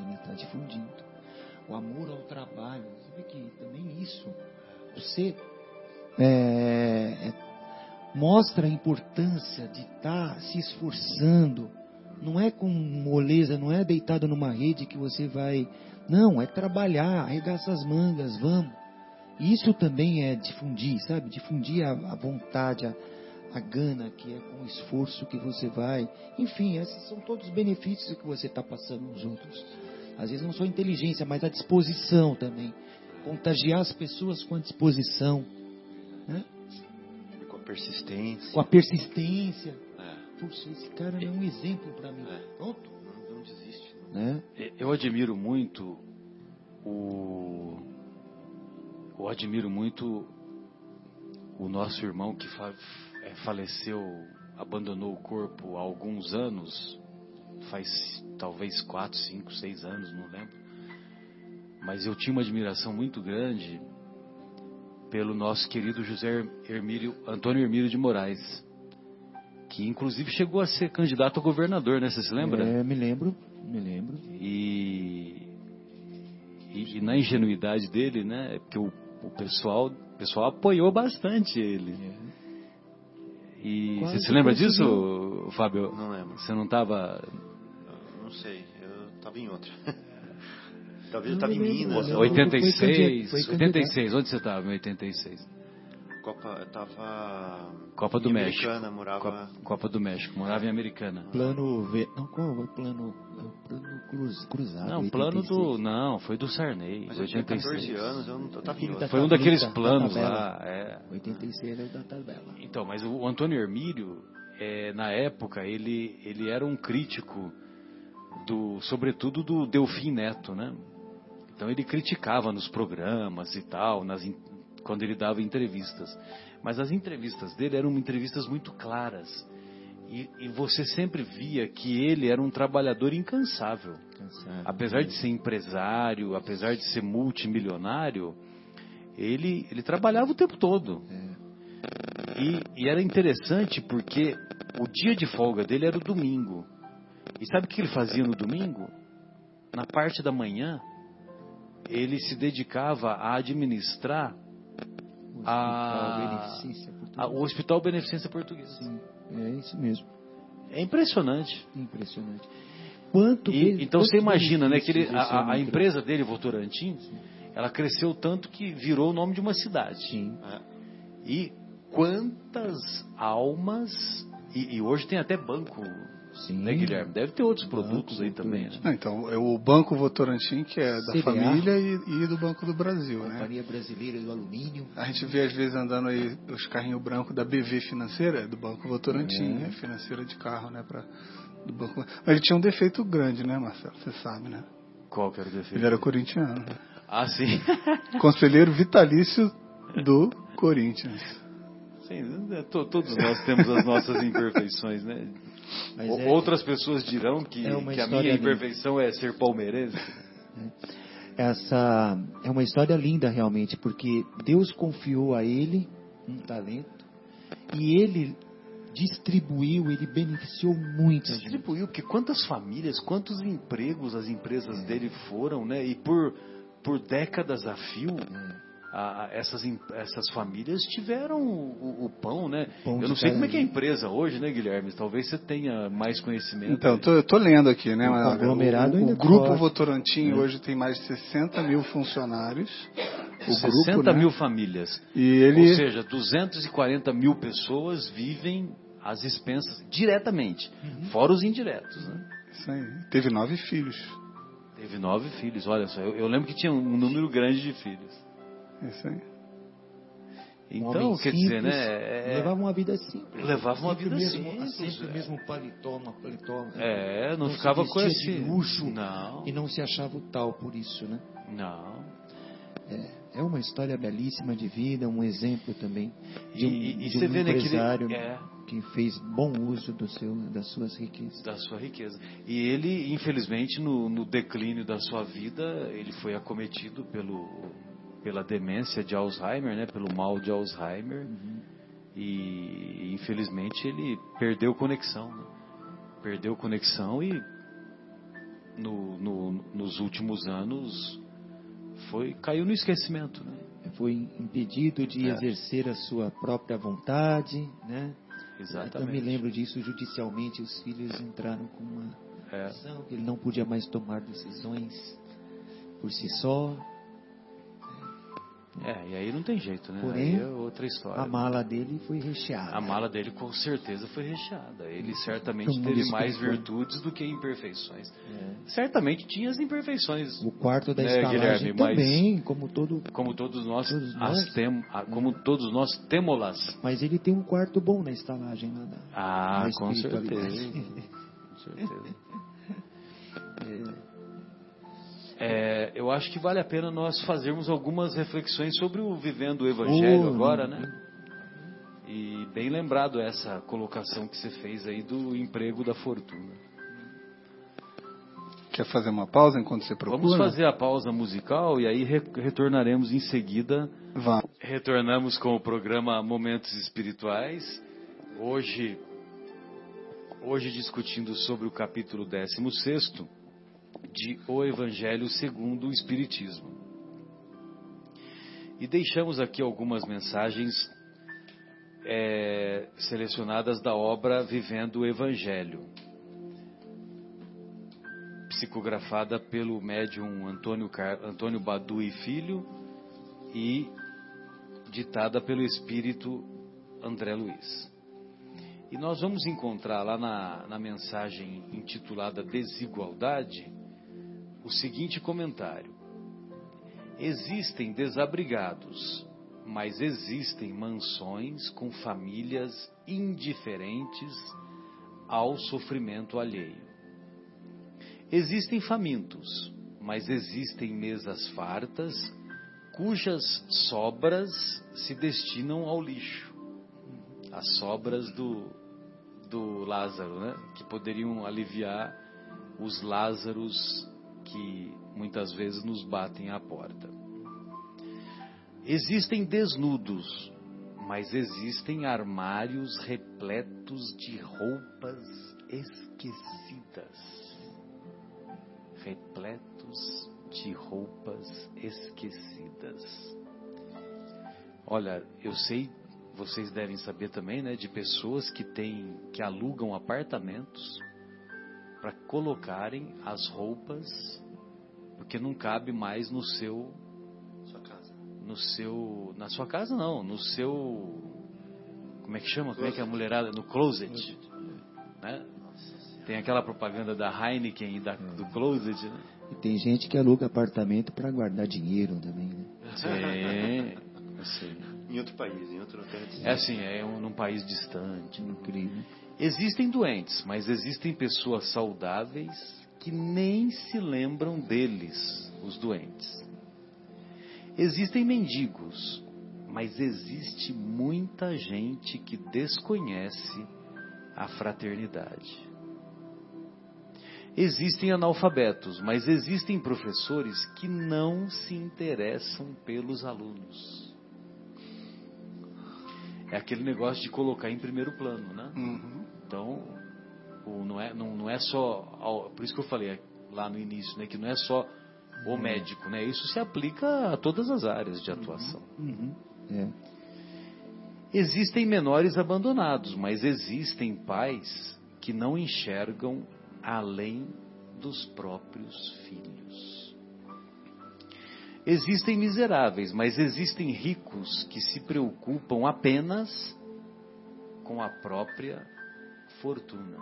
Ele está difundindo. O amor ao trabalho. Vê que também isso. Você é, é, mostra a importância de estar se esforçando. Não é com moleza, não é deitado numa rede que você vai. Não, é trabalhar, arregaça as mangas, vamos. Isso também é difundir, sabe? Difundir a, a vontade, a, a gana, que é com o esforço que você vai. Enfim, esses são todos os benefícios que você está passando aos outros. Às vezes não só a inteligência, mas a disposição também. Contagiar as pessoas com a disposição, né? Com a persistência. com a persistência. É, Puxa, esse cara é um exemplo para mim. É. Pronto. não, não desiste. Né? Eu admiro muito o. Eu admiro muito o nosso irmão que fa- é, faleceu, abandonou o corpo há alguns anos, faz talvez quatro, cinco, seis anos, não lembro. Mas eu tinha uma admiração muito grande pelo nosso querido José Hermílio, Antônio Hermílio de Moraes, que inclusive chegou a ser candidato a governador, né? Você se lembra? É, me lembro, me lembro. E, e, e na ingenuidade dele, né? Porque o, o pessoal, o pessoal apoiou bastante ele. E Quase você se lembra conseguiu. disso, Fábio? Não lembro. Você não estava não sei, eu estava em outra. Talvez eu estava em Minas. não. eu- 86, foi candidato. 86, onde você estava em 86? Copa, eu tava Copa do em México. Americana, morava. Copa, Copa do México, morava em Americana. Plano V. Não, qual é o plano? plano cruz, cruzado. Não, plano do. 86. Não, foi do Sarney, Mas eu tinha 86. 14 anos, eu não tava em Filho Foi um daqueles planos da lá. É. 86 é o da tabela. Então, mas o Antônio Hermílio, é, na época, ele, ele era um crítico, do, sobretudo do Delfim Neto, né? Então ele criticava nos programas e tal, nas, quando ele dava entrevistas. Mas as entrevistas dele eram entrevistas muito claras. E, e você sempre via que ele era um trabalhador incansável. Cansado. Apesar de ser empresário, apesar de ser multimilionário, ele, ele trabalhava o tempo todo. E, e era interessante porque o dia de folga dele era o domingo. E sabe o que ele fazia no domingo? Na parte da manhã, ele se dedicava a administrar a- Hospital Beneficência Portuguesa. a- o Hospital Beneficência Portuguesa. Sim, é isso mesmo. É impressionante. Impressionante. Quanto E- então você quantos imagina, né, que ele- a, a- empresa dele, Votorantim, ela cresceu tanto que virou o nome de uma cidade. Sim. E quantas almas. E, e hoje tem até banco, Sim. né, Guilherme? Deve ter outros Banco, produtos aí também, né? Ah, Então, é o Banco Votorantim, que é da CBA. família, e, e do Banco do Brasil, né? Companhia Brasileira do Alumínio. A gente vê às vezes andando aí os carrinhos brancos da BV Financeira, do Banco Votorantim, é, financeira de carro, né? Pra, do banco. Mas ele tinha um defeito grande, né, Marcelo? Você sabe, né? Qual que era o defeito? Ele era corintiano. né? Ah, sim. Conselheiro vitalício do Corinthians. sim né, to- todos nós temos as nossas imperfeições, né? O- é- Outras pessoas dirão que, É que a minha linda. imperfeição é ser palmeirense. Essa é uma história linda realmente, porque Deus confiou a ele um talento e ele distribuiu, ele beneficiou gente. Distribuiu, porque quantas famílias, quantos empregos as empresas dele foram, né? E por, por décadas a fio, a- a- essas, essas famílias tiveram o, o pão, né? Pão Eu não sei como é que é a empresa hoje, né, Guilherme? Talvez você tenha mais conhecimento. Então, tô, eu tô lendo aqui, né? O conglomerado o, ainda o Grupo corre. Votorantim hoje tem mais de 60 mil funcionários. O 60 grupo, né? mil famílias. E ele... Ou seja, 240 mil pessoas vivem às expensas diretamente, Uhum. fora os indiretos, né? Isso aí. Teve nove filhos. Teve nove filhos, olha só. Eu, eu lembro que tinha um número grande de filhos. Isso aí. Então, quer dizer, simples, né? é- Levava uma vida simples. Levava uma Sempre vida o mesmo, simples, Sempre é. o mesmo paletó, uma paletó. É, não, se ficava com esse luxo Não, e não se achava o tal por isso, né? não. É uma história belíssima de vida, um exemplo também de um, e- e de você um vê né, empresário é que fez bom uso do seu, das suas riquezas. da sua riqueza. E ele, infelizmente, no, no declínio da sua vida, ele foi acometido pelo pela demência de Alzheimer, né? Pelo mal de Alzheimer. E infelizmente ele perdeu conexão, né? perdeu conexão e no, no- nos últimos anos foi caiu no esquecimento, né? Foi impedido de É. exercer a sua própria vontade, né? Eu Exatamente. me lembro disso judicialmente, os filhos entraram com uma É. ação que ele não podia mais tomar decisões por si só. É, e aí não tem jeito, né? Porém, aí é outra história. A mala dele foi recheada. A mala dele com certeza foi recheada. Ele certamente No mundo teve mais virtudes do que imperfeições. É. Certamente tinha as imperfeições, O quarto da É, estalagem Guilherme, mas- também, como todo. como todos nós, Todos nós. tem- como todos nós temos-las. Mas ele tem um quarto bom na estalagem lá da. Ah, com certeza. Com certeza. É, eu acho que vale a pena nós fazermos algumas reflexões sobre o vivendo o Evangelho Oh, agora, né? E bem lembrado essa colocação que você fez aí do emprego da fortuna. Quer fazer uma pausa enquanto você procura? Vamos fazer a pausa musical e aí re- retornaremos em seguida. Vamos. Retornamos com o programa Momentos Espirituais. Hoje, hoje discutindo sobre o capítulo 16 de O Evangelho segundo o Espiritismo. E deixamos aqui algumas mensagens é, selecionadas da obra Vivendo o Evangelho, psicografada pelo médium Antônio, Car... Antônio Badu e Filho e ditada pelo espírito André Luiz. E nós vamos encontrar lá na, na mensagem intitulada Desigualdade o seguinte comentário: Existem desabrigados, mas existem mansões com famílias indiferentes ao sofrimento alheio. Existem famintos, mas existem mesas fartas cujas sobras se destinam ao lixo. As sobras do, do Lázaro, né? que poderiam aliviar os Lázaros que muitas vezes nos batem à porta. Existem desnudos, mas existem armários repletos de roupas esquecidas. Repletos de roupas esquecidas. Olha, eu sei, vocês devem saber também, né, de pessoas que têm, que alugam apartamentos para colocarem as roupas, porque não cabe mais no seu, Sua casa. no seu, na sua casa não, no seu, como é que chama? Como é que é a mulherada? No closet, né? Tem aquela propaganda da Heineken e da, do closet, né? E tem gente que aluga apartamento para guardar dinheiro também, né? Sim, sim. Em outro país, em outro terra É assim, é um, num país distante. Incrível. Existem doentes, mas existem pessoas saudáveis que nem se lembram deles, os doentes. Existem mendigos, mas existe muita gente que desconhece a fraternidade. Existem analfabetos, mas existem professores que não se interessam pelos alunos. É aquele negócio de colocar em primeiro plano, né? Uhum. Então, o- não, é, não, não é só. por isso que eu falei lá no início, né? Que não é só o médico, né? Isso se aplica a todas as áreas de atuação. Uhum. É. Existem menores abandonados, mas existem pais que não enxergam além dos próprios filhos. Existem miseráveis, mas existem ricos que se preocupam apenas com a própria fortuna.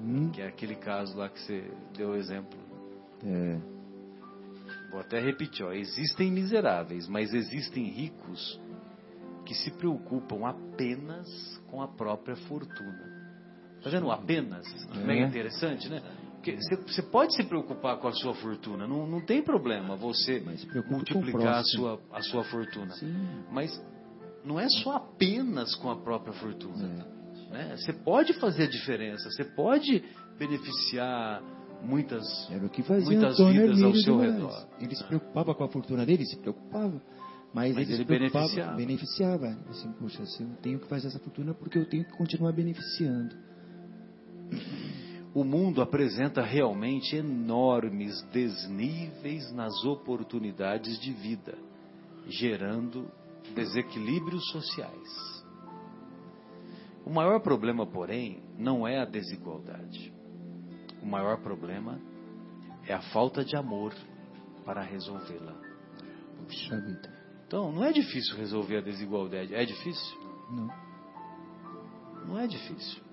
Uhum. Que é aquele caso lá que você deu o exemplo. É. Vou até repetir, ó. existem miseráveis, mas existem ricos que se preocupam apenas com a própria fortuna. Tá vendo? Apenas. Que É. mega interessante, né? Você- pode se preocupar com a sua fortuna, não, não tem problema você multiplicar a sua, a sua fortuna. Sim. Mas não é só apenas com a própria fortuna. É. né? Você pode fazer a diferença, você pode beneficiar muitas, muitas Antônio vidas ao seu redor. Ele se preocupava com a fortuna dele, se preocupava. Mas, Mas ele, ele beneficiava. beneficiava. Assim, poxa, eu tenho que fazer essa fortuna porque eu tenho que continuar beneficiando. O mundo apresenta realmente enormes desníveis nas oportunidades de vida, gerando desequilíbrios sociais. O maior problema, porém, não é a desigualdade. O maior problema é a falta de amor para resolvê-la. Puxa vida. Então, não é difícil resolver a desigualdade. É difícil? Não. Não é difícil.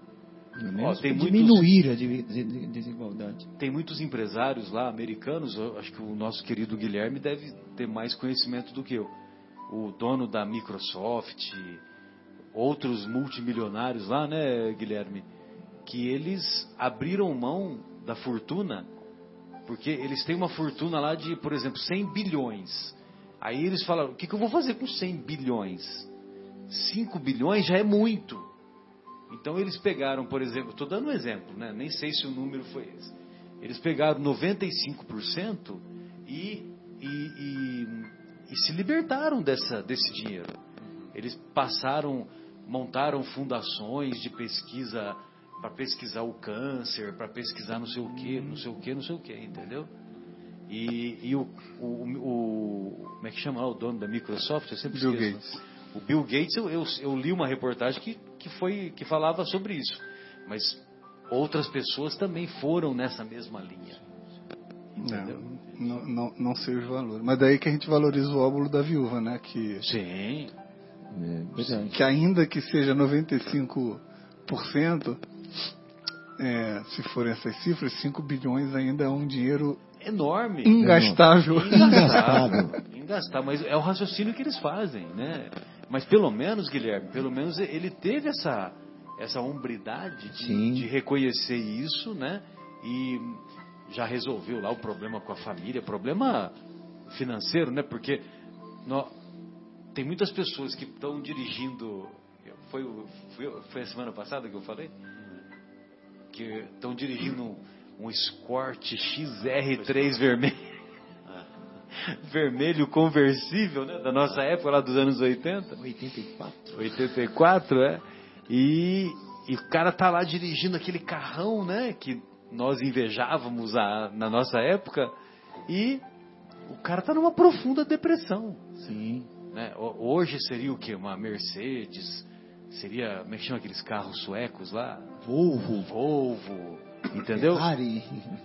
Tem pra muitos- diminuir a de- de- desigualdade. Tem muitos empresários lá americanos, acho que o nosso querido Guilherme deve ter mais conhecimento do que eu. O dono da Microsoft, outros multimilionários lá, né, Guilherme? Que eles abriram mão da fortuna, porque eles têm uma fortuna lá de, por exemplo, 100 bilhões. Aí eles falaram: o que, que eu vou fazer com 100 bilhões? 5 bilhões já é muito. Então eles pegaram, por exemplo, estou dando um exemplo, né? nem sei se o número foi esse. Eles pegaram 95% e, e, e, e se libertaram dessa, desse dinheiro. Eles passaram, montaram fundações de pesquisa para pesquisar o câncer, para pesquisar não sei o que, não sei o que, não sei o que, entendeu? E, e o, o, o, como é que chama o dono da Microsoft? Eu sempre Bill esqueço. Gates. O Bill Gates, eu, eu, eu li uma reportagem que, que, foi, que falava sobre isso. Mas outras pessoas também foram nessa mesma linha. Entendeu? Não, não, não sei os valores. Mas daí que a gente valoriza o óvulo da viúva, né? Que, Sim. É que ainda que seja 95%, é, se forem essas cifras, 5 bilhões ainda é um dinheiro Enorme. ingastável. Ingastável. Ingastável. Mas é o raciocínio que eles fazem, né? Mas pelo menos, Guilherme, pelo menos ele teve essa, essa hombridade de, de reconhecer isso, né? E já resolveu lá o problema com a família, problema financeiro, né? Porque tem muitas pessoas que estão dirigindo. Foi, foi, foi a semana passada que eu falei? Que estão dirigindo um, um Escort XR3 vermelho. Vermelho conversível, né? Da nossa época, lá dos anos 80. 84. 84, é. E, e o cara tá lá dirigindo aquele carrão, né? Que nós invejávamos a- na nossa época. E o cara tá numa profunda depressão. Sim. Né? Ho- Hoje seria o quê? Uma Mercedes? Seria, como é que chama aqueles carros suecos lá? Volvo. Volvo, entendeu? Ferrari.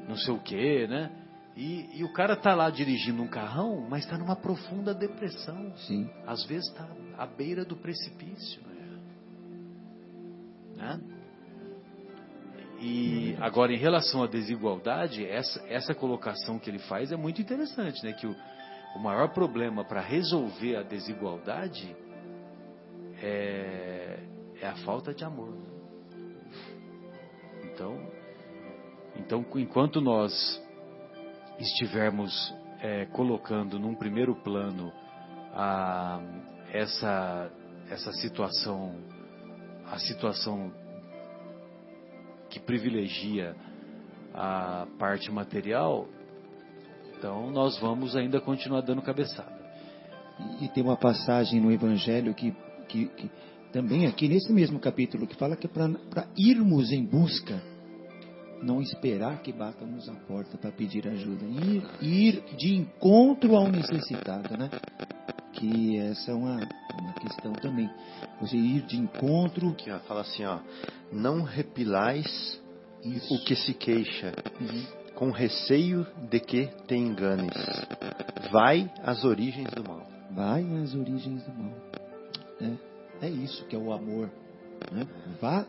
Não sei o quê, né? E, e o cara tá lá dirigindo um carrão, mas tá numa profunda depressão. Sim. Às vezes está à beira do precipício. Né? E agora, em relação à desigualdade, essa, essa colocação que ele faz é muito interessante, né? Que o, o maior problema para resolver a desigualdade é, é a falta de amor. Então, então enquanto nós estivermos é, colocando num primeiro plano a, essa, essa situação, a situação que privilegia a parte material, então nós vamos ainda continuar dando cabeçada. E, e tem uma passagem no Evangelho que, que, que também aqui nesse mesmo capítulo que fala que é para irmos em busca, não esperar que batamos a porta para pedir ajuda, ir, ir de encontro ao necessitado, né? Que essa é uma, uma questão também. Você ir de encontro. Ó, fala assim, ó. Não repilais Isso. o que se queixa, Uhum. com receio de que te enganes. Vai às origens do mal. Vai às origens do mal. É, é isso que é o amor. Né? Vá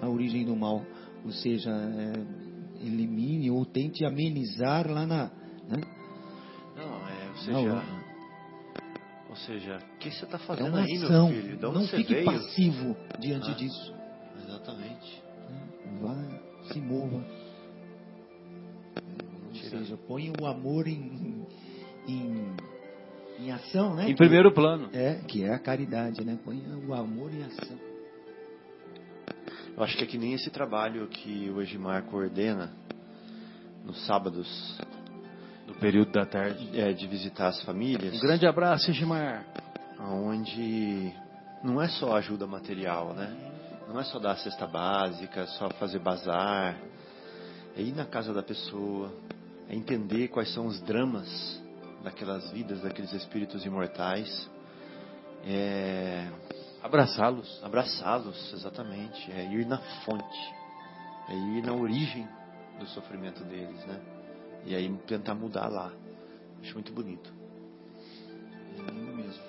à origem do mal. Ou seja, é, elimine ou tente amenizar lá na. Né? Não, é, ou seja, hora. ou seja, o que você está É fazendo aí, ação. meu filho? De onde Não você fique veio? passivo diante Ah. disso. Exatamente. né? Vá, se mova. Ou seja, põe o amor em, em, em ação, né? Em primeiro plano. É, que é a caridade, né? Põe o amor em ação. Eu acho que é que nem esse trabalho que o Egimar coordena nos sábados, No período da tarde. é, de visitar as famílias. Um grande abraço, Egimar. onde não é só ajuda material, né? Não é só dar a cesta básica, só fazer bazar. É ir na casa da pessoa, é entender quais são os dramas daquelas vidas, daqueles espíritos imortais. É Abraçá-los. abraçá-los, exatamente. É ir na fonte. É ir na origem do sofrimento deles, né? E aí tentar mudar lá. Acho muito bonito. Lindo mesmo.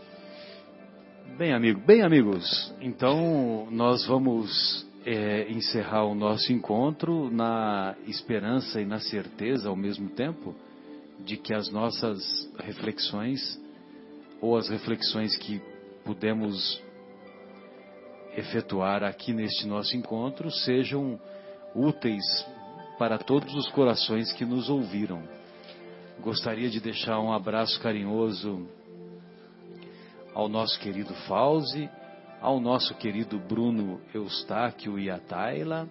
Bem, amigo, bem, amigos. Então, nós vamos é, encerrar o nosso encontro na esperança e na certeza ao mesmo tempo de que as nossas reflexões ou as reflexões que pudemos efetuar aqui neste nosso encontro sejam úteis para todos os corações que nos ouviram. Gostaria de deixar um abraço carinhoso ao nosso querido Fauzi, ao nosso querido Bruno Eustáquio e a Taila,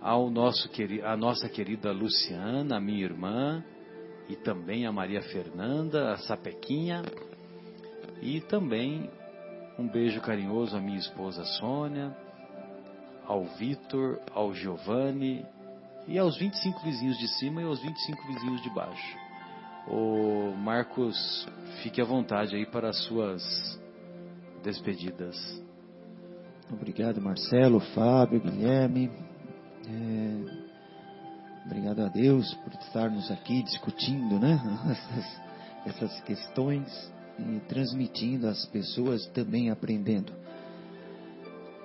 ao nosso queri- a nossa querida Luciana, a minha irmã, e também a Maria Fernanda, a Sapequinha, e também um beijo carinhoso à minha esposa Sônia, ao Vitor, ao Giovanni e aos 25 vizinhos de cima e aos 25 vizinhos de baixo. O Marcos, fique à vontade aí para as suas despedidas. Obrigado, Marcelo, Fábio, Guilherme. É, obrigado a Deus por estarmos aqui discutindo né, essas, essas questões e transmitindo às pessoas também aprendendo.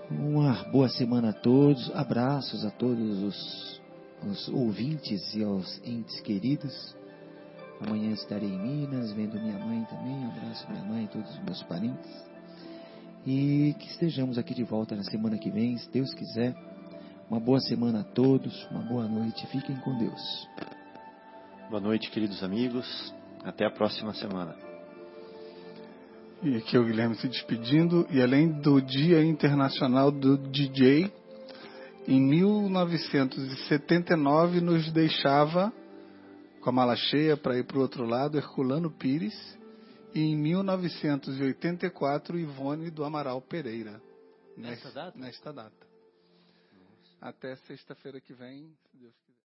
Uma boa semana a todos, abraços a todos os, os ouvintes e aos entes queridos. Amanhã estarei em Minas, vendo minha mãe também. Abraço minha mãe e todos os meus parentes. E que estejamos aqui de volta na semana que vem, se Deus quiser. Uma boa semana a todos, uma boa noite. Fiquem com Deus. Boa noite, queridos amigos. Até a próxima semana. E aqui é o Guilherme se despedindo. E além do Dia Internacional do DJ, em 1979 nos deixava com a mala cheia para ir para o outro lado Herculano Pires e em 1984 Ivone do Amaral Pereira. Nesta data? Nesta data. Até sexta-feira que vem, se Deus quiser.